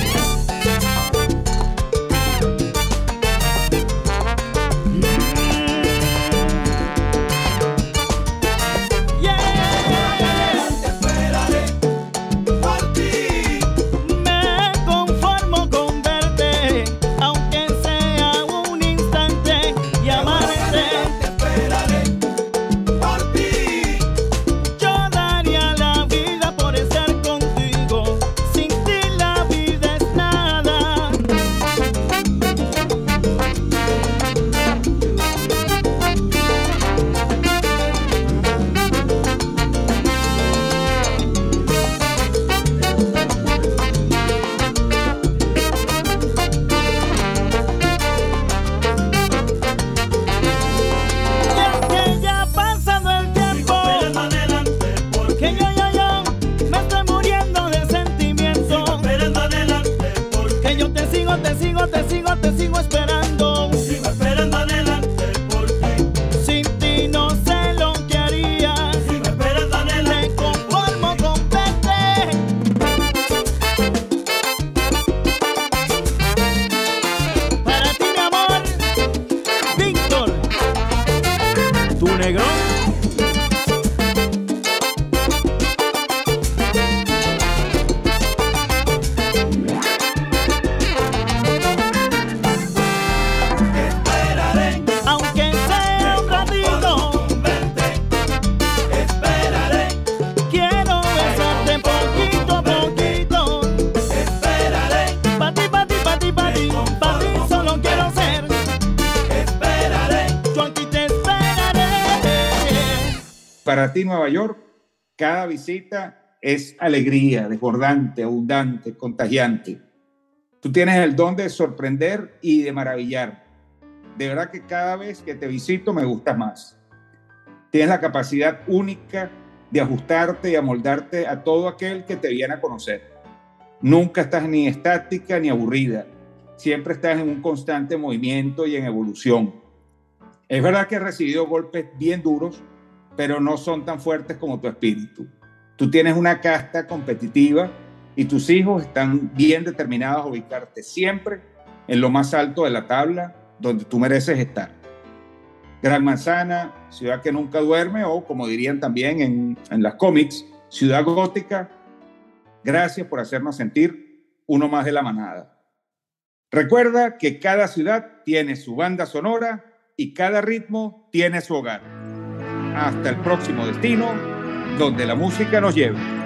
Nueva York, cada visita es alegría, desbordante, abundante, contagiante. Tú tienes el don de sorprender y de maravillar. De verdad que cada vez que te visito me gustas más. Tienes la capacidad única de ajustarte y amoldarte a todo aquel que te viene a conocer. Nunca estás ni estática ni aburrida. siempre estás en un constante movimiento y en evolución. Es verdad que has recibido golpes bien duros, pero no son tan fuertes como tu espíritu. Tú tienes una casta competitiva y tus hijos están bien determinados a ubicarte siempre en lo más alto de la tabla donde tú mereces estar. Gran Manzana, ciudad que nunca duerme o como dirían también en, en las cómics, ciudad gótica, gracias por hacernos sentir uno más de la manada. Recuerda que cada ciudad tiene su banda sonora y cada ritmo tiene su hogar. Hasta el próximo destino, donde la música nos lleve.